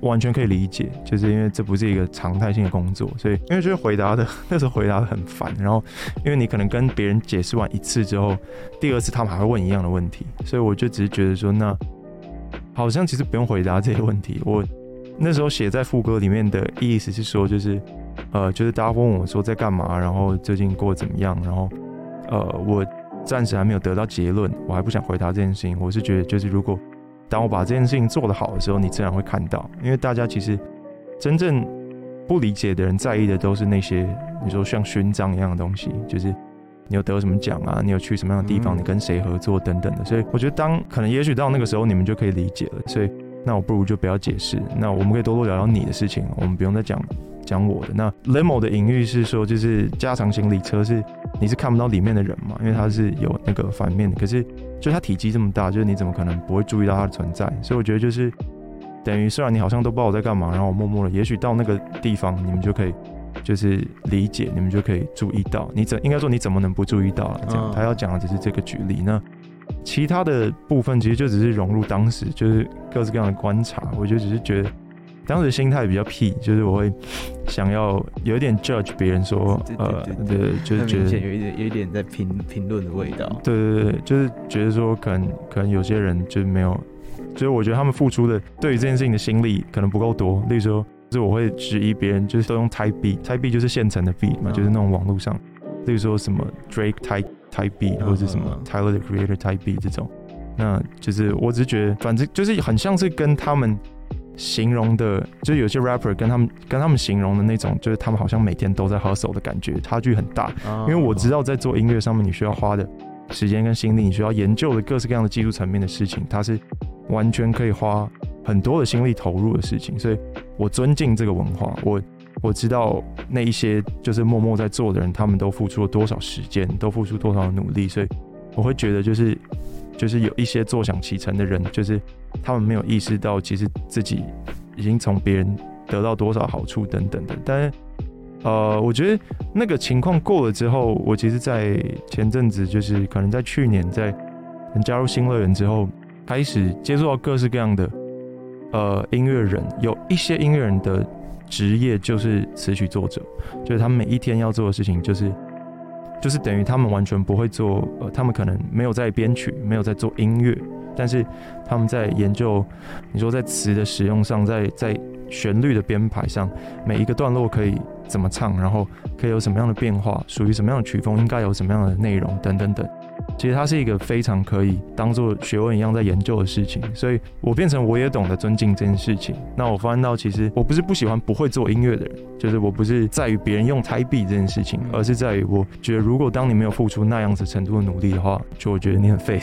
Speaker 5: 完全可以理解，就是因为这不是一个常态性的工作，所以因为就是回答的那时候回答的很烦，然后因为你可能跟别人解释完一次之后，第二次他们还会问一样的问题，所以我就只是觉得说那。好像其实不用回答这些问题。我那时候写在副歌里面的意思是说，就是呃，就是大家问我说在干嘛，然后最近过得怎么样，然后呃，我暂时还没有得到结论，我还不想回答这件事情。我是觉得，就是如果当我把这件事情做得好的时候，你自然会看到。因为大家其实真正不理解的人，在意的都是那些你说像勋章一样的东西，就是。你有得什么奖啊？你有去什么样的地方？你跟谁合作等等的。所以我觉得，当可能也许到那个时候，你们就可以理解了。所以，那我不如就不要解释。那我们可以多多聊聊你的事情，我们不用再讲讲我的。那 limo 的隐喻是说，就是加长行李车是你是看不到里面的人嘛？因为它是有那个反面的。可是，就它体积这么大，就是你怎么可能不会注意到它的存在？所以我觉得就是等于，虽然你好像都不知道我在干嘛，然后我默默的，也许到那个地方，你们就可以。就是理解，你们就可以注意到。你怎应该说你怎么能不注意到啊？这样，他要讲的只是这个举例。那其他的部分其实就只是融入当时，就是各式各样的观察。我就只是觉得当时心态比较屁，就是我会想要有一点 judge 别人说，呃，对，就是觉得
Speaker 4: 有一点有一点在评评论的味道。
Speaker 5: 对对对，就是觉得说可能可能有些人就是没有，就是我觉得他们付出的对于这件事情的心力可能不够多。例如说。就是我会质疑别人，就是都用 Type Beat，Type Beat 就是现成的 beat 嘛，就是那种网络上，例如说什么 Drake Type Type Beat 或者是什么 Tyler the Creator Type Beat 这种，那就是我只是觉得，反正就是很像是跟他们形容的，就是有些 rapper 跟他们跟他们形容的那种，就是他们好像每天都在 hustle 的感觉，差距很大。因为我知道在做音乐上面，你需要花的时间跟心力，你需要研究的各式各样的技术层面的事情，它是完全可以花。很多的心力投入的事情，所以我尊敬这个文化。我我知道那一些就是默默在做的人，他们都付出了多少时间，都付出多少努力。所以我会觉得，就是就是有一些坐享其成的人，就是他们没有意识到，其实自己已经从别人得到多少好处等等的。但是，呃，我觉得那个情况过了之后，我其实，在前阵子，就是可能在去年，在加入新乐园之后，开始接触到各式各样的。呃，音乐人有一些音乐人的职业就是词曲作者，就是他们每一天要做的事情就是就是等于他们完全不会做，呃，他们可能没有在编曲，没有在做音乐，但是他们在研究，你说在词的使用上，在在旋律的编排上，每一个段落可以怎么唱，然后可以有什么样的变化，属于什么样的曲风，应该有什么样的内容，等等等。其实它是一个非常可以当做学问一样在研究的事情，所以我变成我也懂得尊敬这件事情。那我发现到，其实我不是不喜欢不会做音乐的人，就是我不是在于别人用台币这件事情，而是在于我觉得，如果当你没有付出那样子程度的努力的话，就我觉得你很废。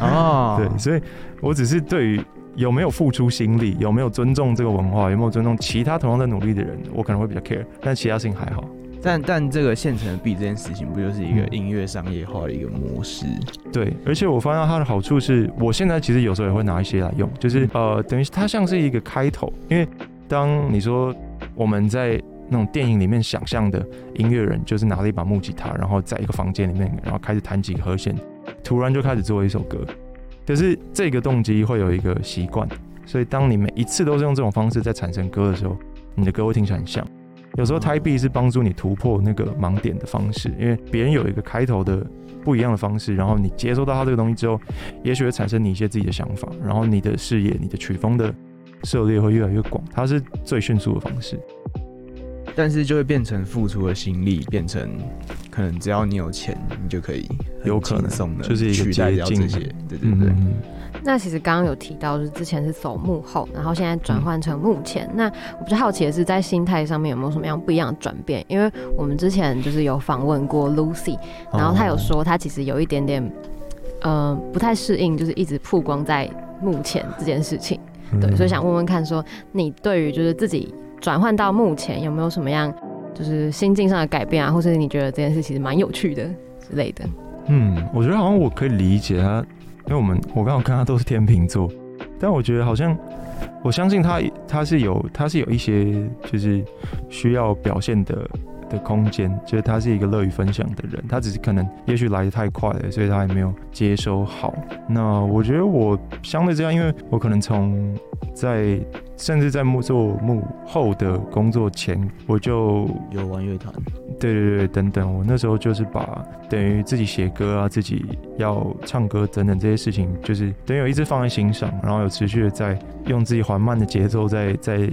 Speaker 5: 啊，对，所以我只是对于有没有付出心力，有没有尊重这个文化，有没有尊重其他同样在努力的人，我可能会比较 care，但其他事情还好。
Speaker 4: 但但这个现成的币这件事情，不就是一个音乐商业化的一个模式？
Speaker 5: 对，而且我发现它的好处是，我现在其实有时候也会拿一些来用，就是呃，等于它像是一个开头。因为当你说我们在那种电影里面想象的音乐人，就是拿了一把木吉他，然后在一个房间里面，然后开始弹几个和弦，突然就开始做一首歌。可是这个动机会有一个习惯，所以当你每一次都是用这种方式在产生歌的时候，你的歌会听起来很像。有时候胎币是帮助你突破那个盲点的方式，因为别人有一个开头的不一样的方式，然后你接收到他这个东西之后，也许会产生你一些自己的想法，然后你的视野、你的曲风的涉猎会越来越广，它是最迅速的方式。
Speaker 4: 但是就会变成付出的心力，变成可能只要你有钱，你就可以有可能
Speaker 5: 就是取代掉这些，
Speaker 4: 对对对。嗯
Speaker 1: 那其实刚刚有提到，就是之前是走幕后，然后现在转换成幕前。嗯、那我比较好奇的是，在心态上面有没有什么样不一样的转变？因为我们之前就是有访问过 Lucy，然后她有说她其实有一点点，嗯、呃，不太适应，就是一直曝光在幕前这件事情。对，嗯、所以想问问看，说你对于就是自己转换到幕前有没有什么样就是心境上的改变啊，或是你觉得这件事其实蛮有趣的之类的？
Speaker 5: 嗯，我觉得好像我可以理解他。因为我们我刚好看他都是天秤座，但我觉得好像我相信他他是有他是有一些就是需要表现的的空间，就是他是一个乐于分享的人，他只是可能也许来的太快了，所以他还没有接收好。那我觉得我相对这样，因为我可能从在甚至在幕做幕后的工作前，我就
Speaker 4: 有玩乐团。
Speaker 5: 对对对，等等，我那时候就是把等于自己写歌啊，自己要唱歌等等这些事情，就是等于有一直放在心上，然后有持续的在用自己缓慢的节奏在在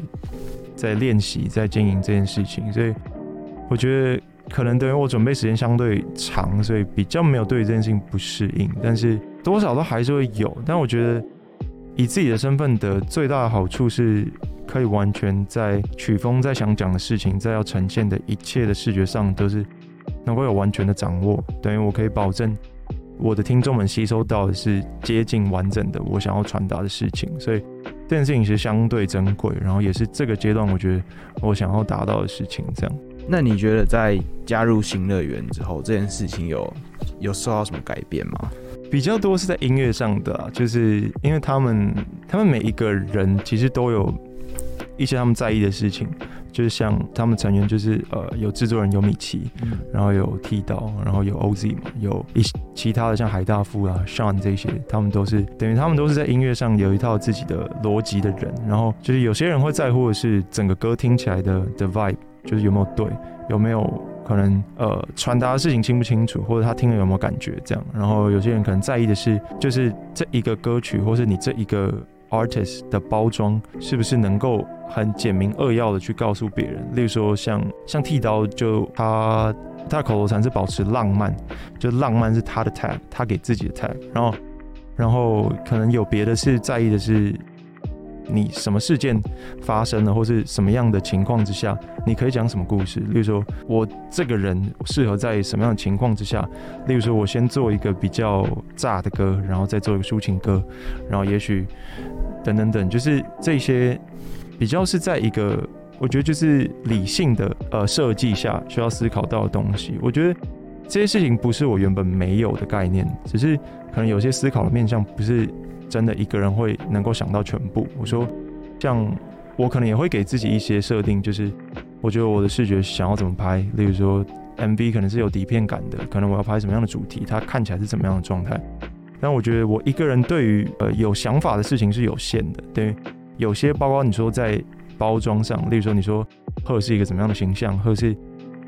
Speaker 5: 在练习，在经营这件事情。所以我觉得可能等于我准备时间相对长，所以比较没有对于这件事情不适应，但是多少都还是会有。但我觉得以自己的身份的最大的好处是。可以完全在曲风，在想讲的事情，在要呈现的一切的视觉上，都是能够有完全的掌握。等于我可以保证，我的听众们吸收到的是接近完整的我想要传达的事情。所以这件事情是相对珍贵，然后也是这个阶段我觉得我想要达到的事情。这样。
Speaker 4: 那你觉得在加入新乐园之后，这件事情有有受到什么改变吗？
Speaker 5: 比较多是在音乐上的啊，就是因为他们他们每一个人其实都有。一些他们在意的事情，就是像他们成员，就是呃，有制作人有米奇，嗯、然后有剃刀，然后有 OZ 嘛，有一些其他的像海大夫啊、Sean 这些，他们都是等于他们都是在音乐上有一套自己的逻辑的人。然后就是有些人会在乎的是整个歌听起来的的 vibe，就是有没有对，有没有可能呃传达的事情清不清楚，或者他听了有没有感觉这样。然后有些人可能在意的是，就是这一个歌曲，或是你这一个。artist 的包装是不是能够很简明扼要的去告诉别人？例如说像，像剃刀，就他他的口头禅是保持浪漫，就浪漫是他的 tag，他给自己的 tag。然后然后可能有别的是在意的是，你什么事件发生了，或是什么样的情况之下，你可以讲什么故事？例如说，我这个人适合在什么样的情况之下？例如说，我先做一个比较炸的歌，然后再做一个抒情歌，然后也许等等等，就是这些比较是在一个我觉得就是理性的呃设计下需要思考到的东西。我觉得这些事情不是我原本没有的概念，只是可能有些思考的面向不是。真的一个人会能够想到全部。我说，像我可能也会给自己一些设定，就是我觉得我的视觉想要怎么拍，例如说 MV 可能是有底片感的，可能我要拍什么样的主题，它看起来是怎么样的状态。但我觉得我一个人对于呃有想法的事情是有限的，对，有些包括你说在包装上，例如说你说或者是一个怎么样的形象，或者是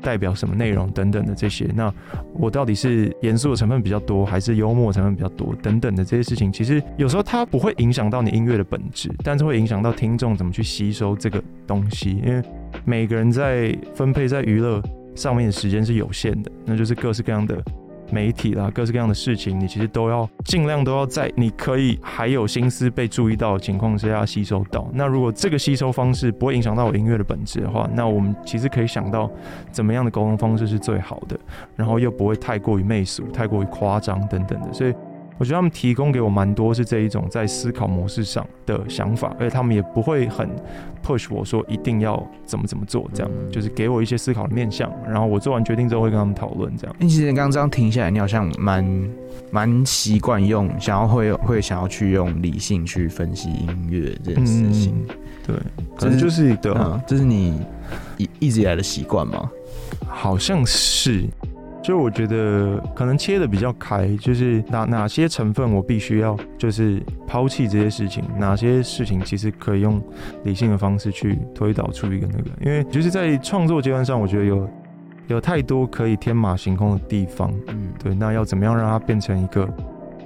Speaker 5: 代表什么内容等等的这些。那我到底是严肃的成分比较多，还是幽默成分比较多等等的这些事情，其实有时候它不会影响到你音乐的本质，但是会影响到听众怎么去吸收这个东西。因为每个人在分配在娱乐上面的时间是有限的，那就是各式各样的。媒体啦，各式各样的事情，你其实都要尽量都要在你可以还有心思被注意到的情况之下吸收到。那如果这个吸收方式不会影响到我音乐的本质的话，那我们其实可以想到怎么样的沟通方式是最好的，然后又不会太过于媚俗、太过于夸张等等的。所以。我觉得他们提供给我蛮多是这一种在思考模式上的想法，而且他们也不会很 push 我说一定要怎么怎么做，这样就是给我一些思考的面向，然后我做完决定之后会跟他们讨论这样。
Speaker 4: 其实你刚刚这样停下来，你好像蛮蛮习惯用想要会会想要去用理性去分析音乐这件事情，
Speaker 5: 嗯、对，可能就是一
Speaker 4: 个，这是你一一直以来的习惯吗？
Speaker 5: 好像是。就我觉得可能切的比较开，就是哪哪些成分我必须要就是抛弃这些事情，哪些事情其实可以用理性的方式去推导出一个那个，因为就是在创作阶段上，我觉得有有太多可以天马行空的地方，嗯，对，那要怎么样让它变成一个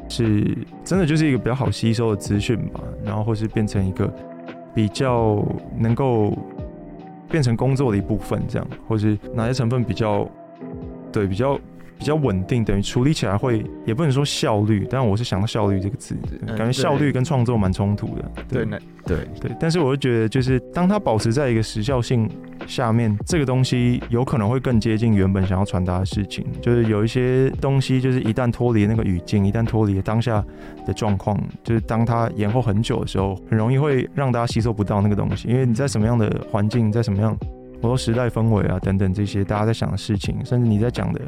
Speaker 5: 是真的就是一个比较好吸收的资讯吧，然后或是变成一个比较能够变成工作的一部分这样，或是哪些成分比较。对，比较比较稳定，等于处理起来会也不能说效率，但我是想到效率这个字，感觉效率跟创作蛮冲突的。
Speaker 4: 对，那对
Speaker 5: 对，但是我就觉得，就是当它保持在一个时效性下面，这个东西有可能会更接近原本想要传达的事情。就是有一些东西，就是一旦脱离那个语境，一旦脱离了当下的状况，就是当它延后很久的时候，很容易会让大家吸收不到那个东西，因为你在什么样的环境，在什么样。很多时代氛围啊，等等这些大家在想的事情，甚至你在讲的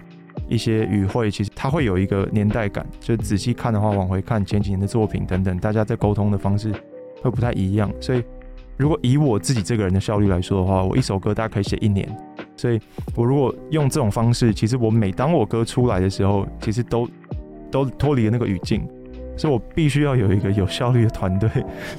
Speaker 5: 一些语汇，其实它会有一个年代感。就仔细看的话，往回看前几年的作品等等，大家在沟通的方式会不太一样。所以，如果以我自己这个人的效率来说的话，我一首歌大概可以写一年。所以我如果用这种方式，其实我每当我歌出来的时候，其实都都脱离了那个语境。所以我必须要有一个有效率的团队，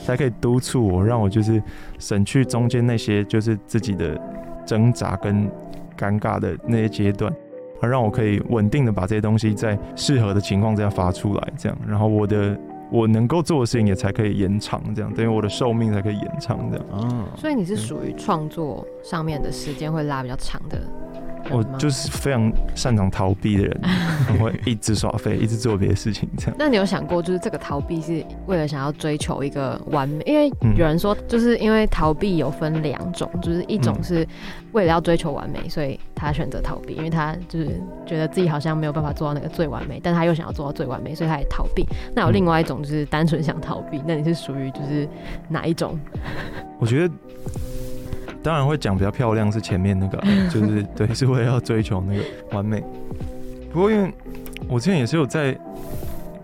Speaker 5: 才可以督促我，让我就是省去中间那些就是自己的。挣扎跟尴尬的那些阶段，而让我可以稳定的把这些东西在适合的情况下发出来，这样，然后我的我能够做的事情也才可以延长，这样，等于我的寿命才可以延长，这样。嗯，
Speaker 1: 所以你是属于创作上面的时间会拉比较长的。
Speaker 5: 我就是非常擅长逃避的人，我会一直耍废，一直做别的事情，这样。
Speaker 1: 那你有想过，就是这个逃避是为了想要追求一个完美？因为有人说，就是因为逃避有分两种，就是一种是为了要追求完美，所以他选择逃避，因为他就是觉得自己好像没有办法做到那个最完美，但他又想要做到最完美，所以他也逃避。那有另外一种就是单纯想逃避，那你是属于就是哪一种？
Speaker 5: 我觉得。当然会讲比较漂亮，是前面那个，就是对，是为了要追求那个完美。不过因为我之前也是有在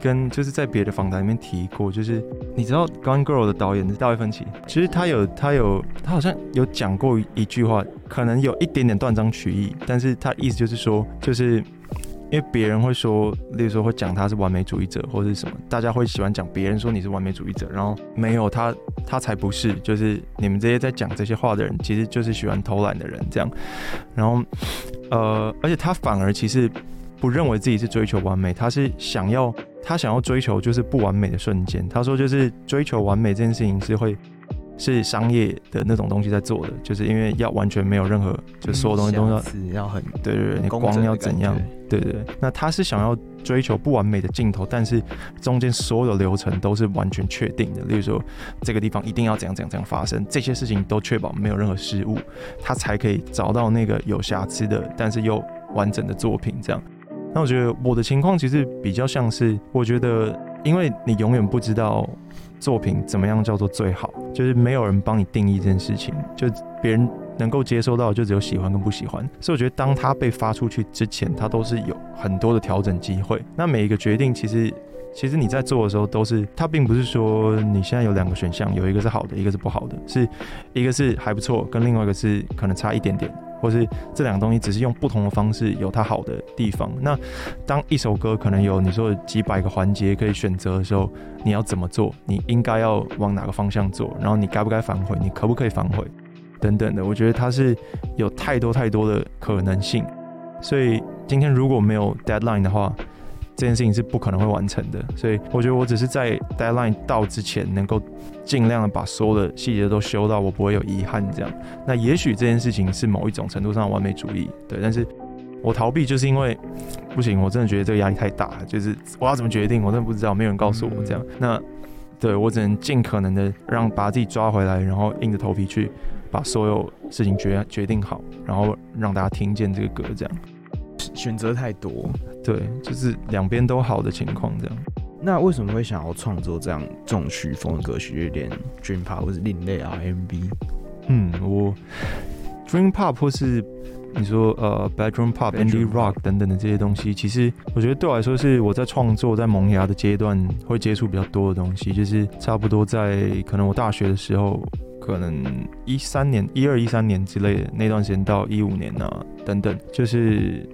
Speaker 5: 跟，就是在别的访谈里面提过，就是你知道《Gone Girl》的导演是大卫芬奇，其实他有他有他好像有讲过一句话，可能有一点点断章取义，但是他意思就是说，就是。因为别人会说，例如说会讲他是完美主义者，或者是什么，大家会喜欢讲别人说你是完美主义者，然后没有他，他才不是，就是你们这些在讲这些话的人，其实就是喜欢偷懒的人这样。然后，呃，而且他反而其实不认为自己是追求完美，他是想要他想要追求就是不完美的瞬间。他说就是追求完美这件事情是会。是商业的那种东西在做的，就是因为要完全没有任何，就所有东西都要
Speaker 4: 要很
Speaker 5: 对对对，你光要怎样，对对对。那他是想要追求不完美的镜头，但是中间所有的流程都是完全确定的。例如说，这个地方一定要怎样怎样怎样发生，这些事情都确保没有任何失误，他才可以找到那个有瑕疵的，但是又完整的作品。这样，那我觉得我的情况其实比较像是，我觉得因为你永远不知道。作品怎么样叫做最好？就是没有人帮你定义这件事情，就别人能够接收到，就只有喜欢跟不喜欢。所以我觉得，当它被发出去之前，它都是有很多的调整机会。那每一个决定，其实，其实你在做的时候，都是它并不是说你现在有两个选项，有一个是好的，一个是不好的，是一个是还不错，跟另外一个是可能差一点点。或是这两个东西只是用不同的方式有它好的地方。那当一首歌可能有你说几百个环节可以选择的时候，你要怎么做？你应该要往哪个方向做？然后你该不该反悔？你可不可以反悔？等等的，我觉得它是有太多太多的可能性，所以今天如果没有 deadline 的话，这件事情是不可能会完成的。所以我觉得我只是在 deadline 到之前，能够尽量的把所有的细节都修到，我不会有遗憾。这样，那也许这件事情是某一种程度上的完美主义，对。但是我逃避，就是因为不行，我真的觉得这个压力太大，就是我要怎么决定，我真的不知道，没有人告诉我这样。那对我只能尽可能的让把自己抓回来，然后硬着头皮去把所有事情决决定好，然后让大家听见这个歌这样。
Speaker 4: 选择太多，
Speaker 5: 对，就是两边都好的情况这样。
Speaker 4: 那为什么会想要创作这样这种曲风的歌曲，有点 Dream Pop 或是另类 RMB？
Speaker 5: 嗯，我 Dream Pop 或是你说呃 Bedroom Pop、Indie Rock 等等的这些东西，其实我觉得对我来说是我在创作在萌芽的阶段会接触比较多的东西，就是差不多在可能我大学的时候。可能一三年、一二、一三年之类的那段时间到一五年啊，等等，就是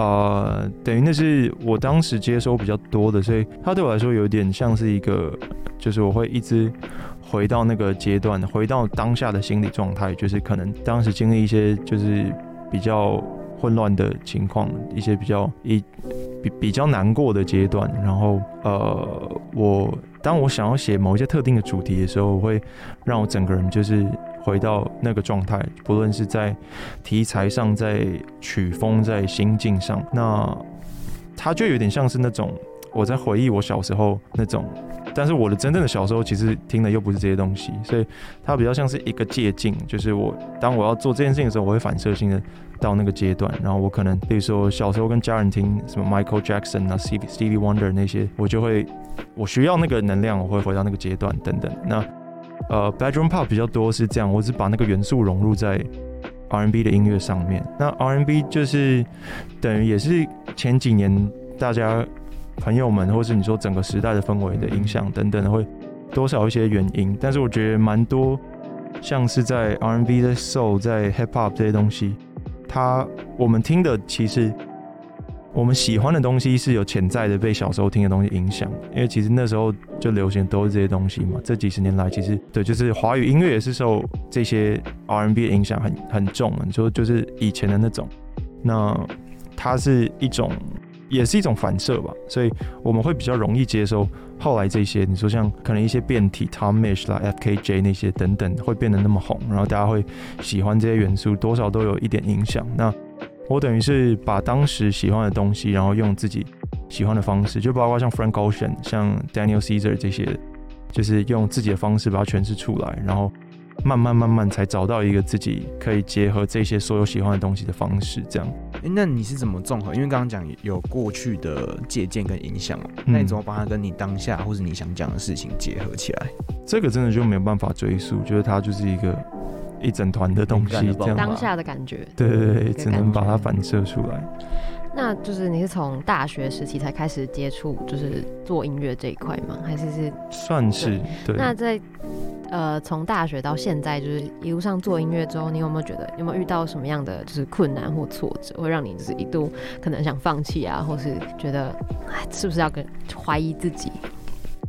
Speaker 5: 呃，等于那是我当时接收比较多的，所以它对我来说有点像是一个，就是我会一直回到那个阶段，回到当下的心理状态，就是可能当时经历一些就是比较混乱的情况，一些比较一比比较难过的阶段，然后呃，我。当我想要写某一些特定的主题的时候，我会让我整个人就是回到那个状态，不论是在题材上、在曲风、在心境上，那它就有点像是那种我在回忆我小时候那种。但是我的真正的小时候其实听的又不是这些东西，所以它比较像是一个借镜，就是我当我要做这件事情的时候，我会反射性的到那个阶段，然后我可能比如说小时候跟家人听什么 Michael Jackson 啊、Stevie Stevie Wonder 那些，我就会我需要那个能量，我会回到那个阶段等等。那呃，Bedroom Pop 比较多是这样，我只把那个元素融入在 R&B 的音乐上面。那 R&B 就是等于也是前几年大家。朋友们，或是你说整个时代的氛围的影响等等，会多少一些原因。但是我觉得蛮多，像是在 R&B、在 Soul、在 Hip Hop 这些东西，它我们听的其实我们喜欢的东西是有潜在的被小时候听的东西影响。因为其实那时候就流行都是这些东西嘛。这几十年来，其实对，就是华语音乐也是受这些 R&B 的影响很很重。你说就是以前的那种，那它是一种。也是一种反射吧，所以我们会比较容易接受后来这些。你说像可能一些变体 Tom Mish 啦、FKJ 那些等等，会变得那么红，然后大家会喜欢这些元素，多少都有一点影响。那我等于是把当时喜欢的东西，然后用自己喜欢的方式，就包括像 Frank Ocean、像 Daniel Caesar 这些，就是用自己的方式把它诠释出来，然后。慢慢慢慢才找到一个自己可以结合这些所有喜欢的东西的方式，这样。
Speaker 4: 哎、欸，那你是怎么综合？因为刚刚讲有过去的借鉴跟影响嘛，那你怎么把它跟你当下或者你想讲的事情结合起来？
Speaker 5: 这个真的就没有办法追溯，就是它就是一个一整团的东西，这样。
Speaker 1: 当下的感觉。
Speaker 5: 对对对，只能把它反射出来。
Speaker 1: 那就是你是从大学时期才开始接触，就是做音乐这一块吗？还是是？
Speaker 5: 算是对。
Speaker 1: 那在。呃，从大学到现在，就是一路上做音乐之后，你有没有觉得有没有遇到什么样的就是困难或挫折，会让你就是一度可能想放弃啊，或是觉得哎，是不是要跟怀疑自己？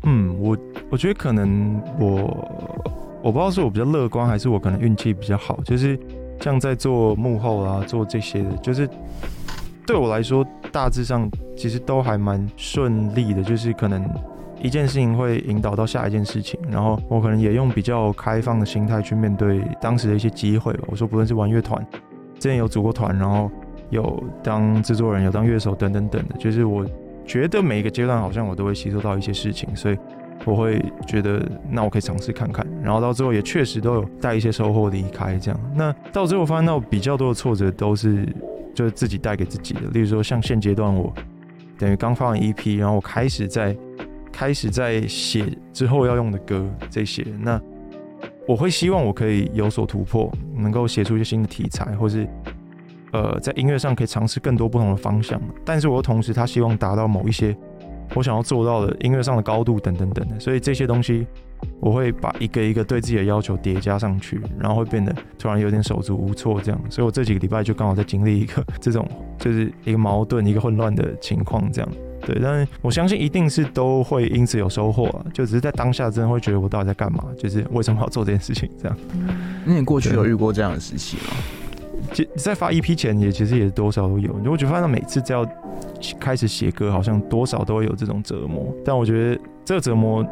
Speaker 5: 嗯，我我觉得可能我我不知道是我比较乐观，还是我可能运气比较好，就是像在做幕后啊，做这些的，就是对我来说大致上其实都还蛮顺利的，就是可能。一件事情会引导到下一件事情，然后我可能也用比较开放的心态去面对当时的一些机会吧。我说，不论是玩乐团，之前有组过团，然后有当制作人，有当乐手等等等的，就是我觉得每一个阶段好像我都会吸收到一些事情，所以我会觉得那我可以尝试看看，然后到最后也确实都有带一些收获离开这样。那到最后发现到比较多的挫折都是就是自己带给自己的，例如说像现阶段我等于刚发完 EP，然后我开始在。开始在写之后要用的歌这些，那我会希望我可以有所突破，能够写出一些新的题材，或是呃在音乐上可以尝试更多不同的方向。但是我又同时他希望达到某一些我想要做到的音乐上的高度等等等的，所以这些东西我会把一个一个对自己的要求叠加上去，然后会变得突然有点手足无措这样。所以我这几个礼拜就刚好在经历一个这种就是一个矛盾、一个混乱的情况这样。对，但是我相信一定是都会因此有收获啊，就只是在当下真的会觉得我到底在干嘛，就是为什么要做这件事情这样。
Speaker 4: 那你过去有遇过这样的时期吗？
Speaker 5: 其在发 EP 前也其实也多少都有，我觉得发现每次只要开始写歌，好像多少都会有这种折磨，但我觉得这个折磨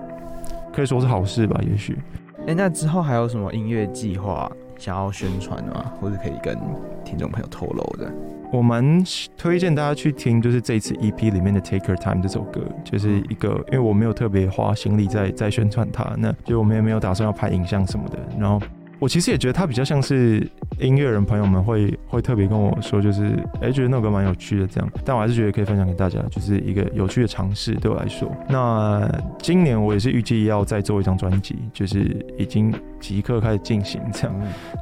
Speaker 5: 可以说是好事吧，也许。
Speaker 4: 哎、欸，那之后还有什么音乐计划想要宣传的吗？或者可以跟听众朋友透露的？
Speaker 5: 我蛮推荐大家去听，就是这次 EP 里面的《Take Your Time》这首歌，就是一个，因为我没有特别花心力在在宣传它，那就我们也没有打算要拍影像什么的，然后。我其实也觉得他比较像是音乐人朋友们会会特别跟我说，就是哎、欸，觉得那首歌蛮有趣的这样，但我还是觉得可以分享给大家，就是一个有趣的尝试对我来说。那今年我也是预计要再做一张专辑，就是已经即刻开始进行这样。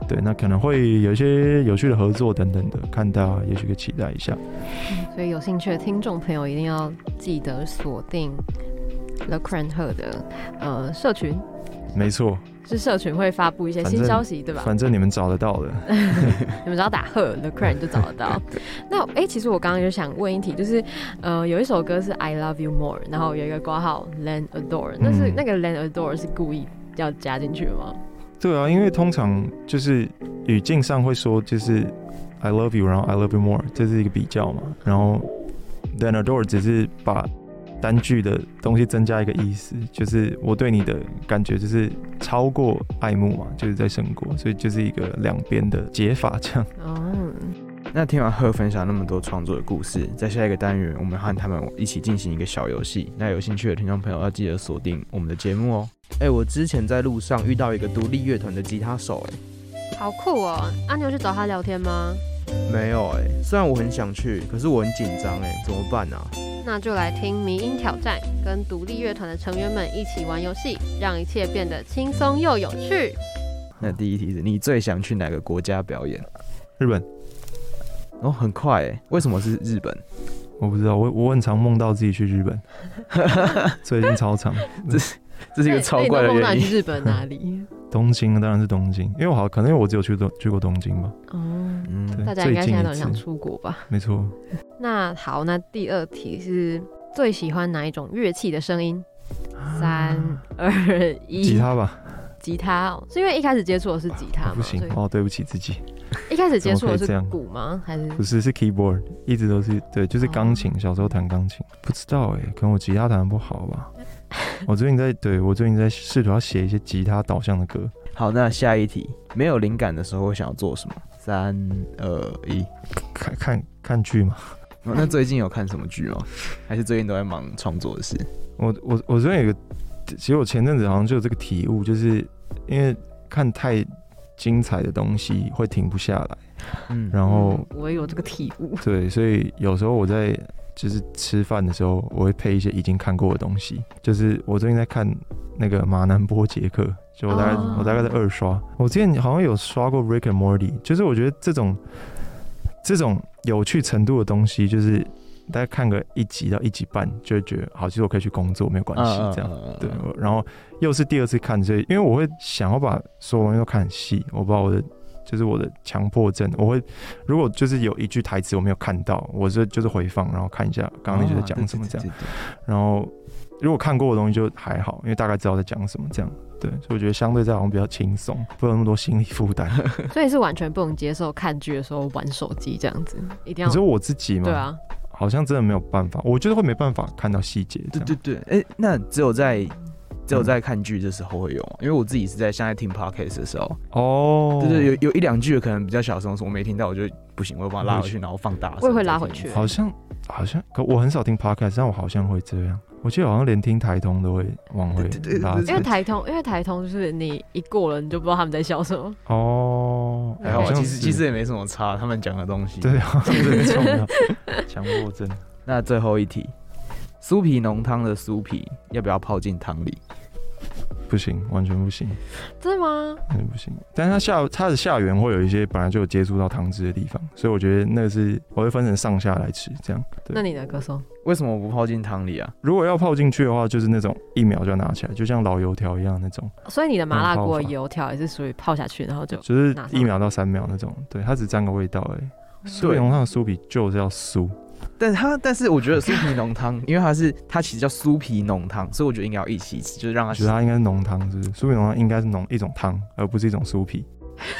Speaker 5: 对，那可能会有一些有趣的合作等等的，看大家也许可以期待一下。
Speaker 1: 所以有兴趣的听众朋友一定要记得锁定 Lecrae 贺的呃社群。
Speaker 5: 没错。
Speaker 1: 是社群会发布一些新消息，对吧？
Speaker 5: 反正你们找得到的，
Speaker 1: 你们只要打贺 Lecrae 就找得到。那哎、欸，其实我刚刚就想问一题，就是呃，有一首歌是 I Love You More，然后有一个括号 Land Adore，那是那个 Land Adore 是故意要加进去的吗？
Speaker 5: 对啊，因为通常就是语境上会说就是 I Love You，然后 I Love You More，这是一个比较嘛，然后 Land Adore 只是把。单句的东西增加一个意思，就是我对你的感觉就是超过爱慕嘛，就是在胜过，所以就是一个两边的解法这样。
Speaker 1: 哦，
Speaker 4: 那听完贺分享那么多创作的故事，在下一个单元，我们和他们一起进行一个小游戏。那有兴趣的听众朋友要记得锁定我们的节目哦。哎、欸，我之前在路上遇到一个独立乐团的吉他手、欸，哎，
Speaker 1: 好酷哦！阿、啊、牛去找他聊天吗？
Speaker 4: 没有、欸，哎，虽然我很想去，可是我很紧张，哎，怎么办呢、啊？
Speaker 1: 那就来听迷音挑战，跟独立乐团的成员们一起玩游戏，让一切变得轻松又有趣。
Speaker 4: 那第一题是你最想去哪个国家表演？
Speaker 5: 日本。
Speaker 4: 哦，很快哎，为什么是日本？
Speaker 5: 我不知道，我我很常梦到自己去日本，最近超长。
Speaker 4: 这是这是一个超怪的原因。
Speaker 1: 去日本哪里？
Speaker 5: 东京，当然是东京，因为我好可能因为我只有去东去过东京吧。
Speaker 1: 哦，嗯，大家应该现在都很想出国吧？
Speaker 5: 没错。
Speaker 1: 那好，那第二题是最喜欢哪一种乐器的声音？三二一，
Speaker 5: 吉他吧。
Speaker 1: 吉他哦，是因为一开始接触的是吉他吗？
Speaker 5: 不行哦，对不起自己。
Speaker 1: 一开始接触的是鼓吗？还是
Speaker 5: 不是？是 keyboard，一直都是对，就是钢琴。小时候弹钢琴，不知道哎，可能我吉他弹得不好吧。我最近在对我最近在试图要写一些吉他导向的歌。
Speaker 4: 好，那下一题，没有灵感的时候会想要做什么？三二一，
Speaker 5: 看看看剧吗？
Speaker 4: 那最近有看什么剧吗？还是最近都在忙创作的事？
Speaker 5: 我我我最近有个，其实我前阵子好像就有这个体悟，就是因为看太精彩的东西会停不下来。嗯，然后
Speaker 1: 我也有这个体悟。
Speaker 5: 对，所以有时候我在。就是吃饭的时候，我会配一些已经看过的东西。就是我最近在看那个马南波杰克，就我大概、oh. 我大概在二刷。我之前好像有刷过 Rick and Morty，就是我觉得这种这种有趣程度的东西，就是大家看个一集到一集半，就会觉得好，其实我可以去工作，没有关系。这样、uh, uh, uh, uh. 对，然后又是第二次看，所以因为我会想要把所有东西都看很细，我不知道我的。就是我的强迫症，我会如果就是有一句台词我没有看到，我是就是回放，然后看一下刚刚那句在讲什么这样。然后如果看过的东西就还好，因为大概知道在讲什么这样。对，所以我觉得相对在好像比较轻松，不有那么多心理负担。
Speaker 1: 所以是完全不能接受看剧的时候玩手机这样子，一定要。
Speaker 5: 你说我自己吗？
Speaker 1: 对啊，
Speaker 5: 好像真的没有办法，我觉得会没办法看到细节。
Speaker 4: 对对对，哎、欸，那只有在。只有在看剧的时候会用，因为我自己是在现在听 podcast 的时候哦，就是有有一两句可能比较小声，我没听到，我就不行，我会把它拉回去，然后放大。
Speaker 1: 我也会拉回去。
Speaker 5: 好像好像，可我很少听 podcast，但我好像会这样。我记得好像连听台通都会往回拉。
Speaker 1: 因为台通，因为台通就是你一过了，你就不知道他们在笑什么。
Speaker 5: 哦，
Speaker 4: 还好，其实其实也没什么差，他们讲的东西。
Speaker 5: 对啊，很重要。强迫症。
Speaker 4: 那最后一题。酥皮浓汤的酥皮要不要泡进汤里？
Speaker 5: 不行，完全不行。
Speaker 1: 真的吗？
Speaker 5: 那不行。但是它下它的下缘会有一些本来就有接触到汤汁的地方，所以我觉得那个是我会分成上下来吃，这样。对。
Speaker 1: 那你的歌颂
Speaker 4: 为什么我不泡进汤里啊？
Speaker 5: 如果要泡进去的话，就是那种一秒就要拿起来，就像老油条一样那种。
Speaker 1: 所以你的麻辣锅油条也是属于泡下去，然后就
Speaker 5: 就是一秒到三秒那种。对，它只沾个味道而已。酥皮浓汤的酥皮就是要酥。
Speaker 4: 但它，但是我觉得酥皮浓汤，因为它是它其实叫酥皮浓汤，所以我觉得应该要一起吃，就是让它。
Speaker 5: 觉得它应该是浓汤，是不是？酥皮浓汤应该是浓一种汤，而不是一种酥皮。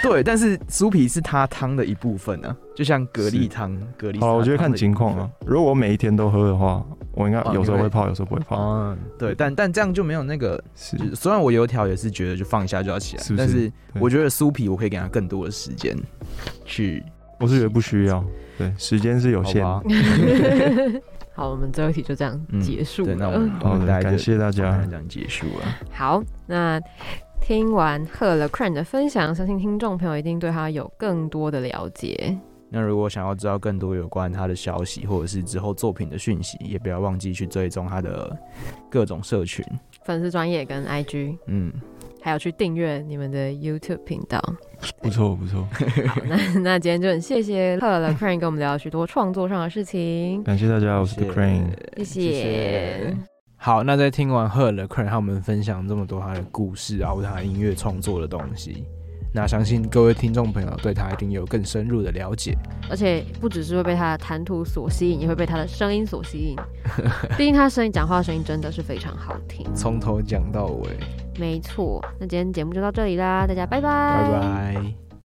Speaker 4: 对，但是酥皮是它汤的一部分啊，就像蛤蜊汤，蛤蜊。
Speaker 5: 好，我觉得看情况啊。如果我每一天都喝的话，我应该有时候会泡，有时候不会泡。
Speaker 4: 嗯，对，但但这样就没有那个。是。虽然我油条也是觉得就放一下就要起来，但是我觉得酥皮我可以给它更多的时间去。
Speaker 5: 我是觉得不需要，对，时间是有限。
Speaker 1: 好，我们最后一题就这样结束了。
Speaker 4: 那我们好，
Speaker 5: 感谢大家，
Speaker 4: 这样结束了。
Speaker 1: 好，那。听完赫了 Cran 的分享，相信听众朋友一定对他有更多的了解。
Speaker 4: 那如果想要知道更多有关他的消息，或者是之后作品的讯息，也不要忘记去追踪他的各种社群、
Speaker 1: 粉丝专业跟 IG，
Speaker 4: 嗯，
Speaker 1: 还有去订阅你们的 YouTube 频道。
Speaker 5: 不错不错。
Speaker 1: 好，那 那今天就很谢谢贺了 Cran 跟我们聊了许多创作上的事情。
Speaker 5: 感谢大家，我是 Cran，
Speaker 1: 谢谢。谢谢
Speaker 2: 好，那在听完贺了 Cran 和我们分享这么多他的故事啊，或他音乐创作的东西，那相信各位听众朋友对他一定有更深入的了解，
Speaker 1: 而且不只是会被他的谈吐所吸引，也会被他的声音所吸引。毕竟他声音讲话的声音真的是非常好听，
Speaker 2: 从头讲到尾。
Speaker 1: 没错，那今天节目就到这里啦，大家拜拜，
Speaker 2: 拜拜。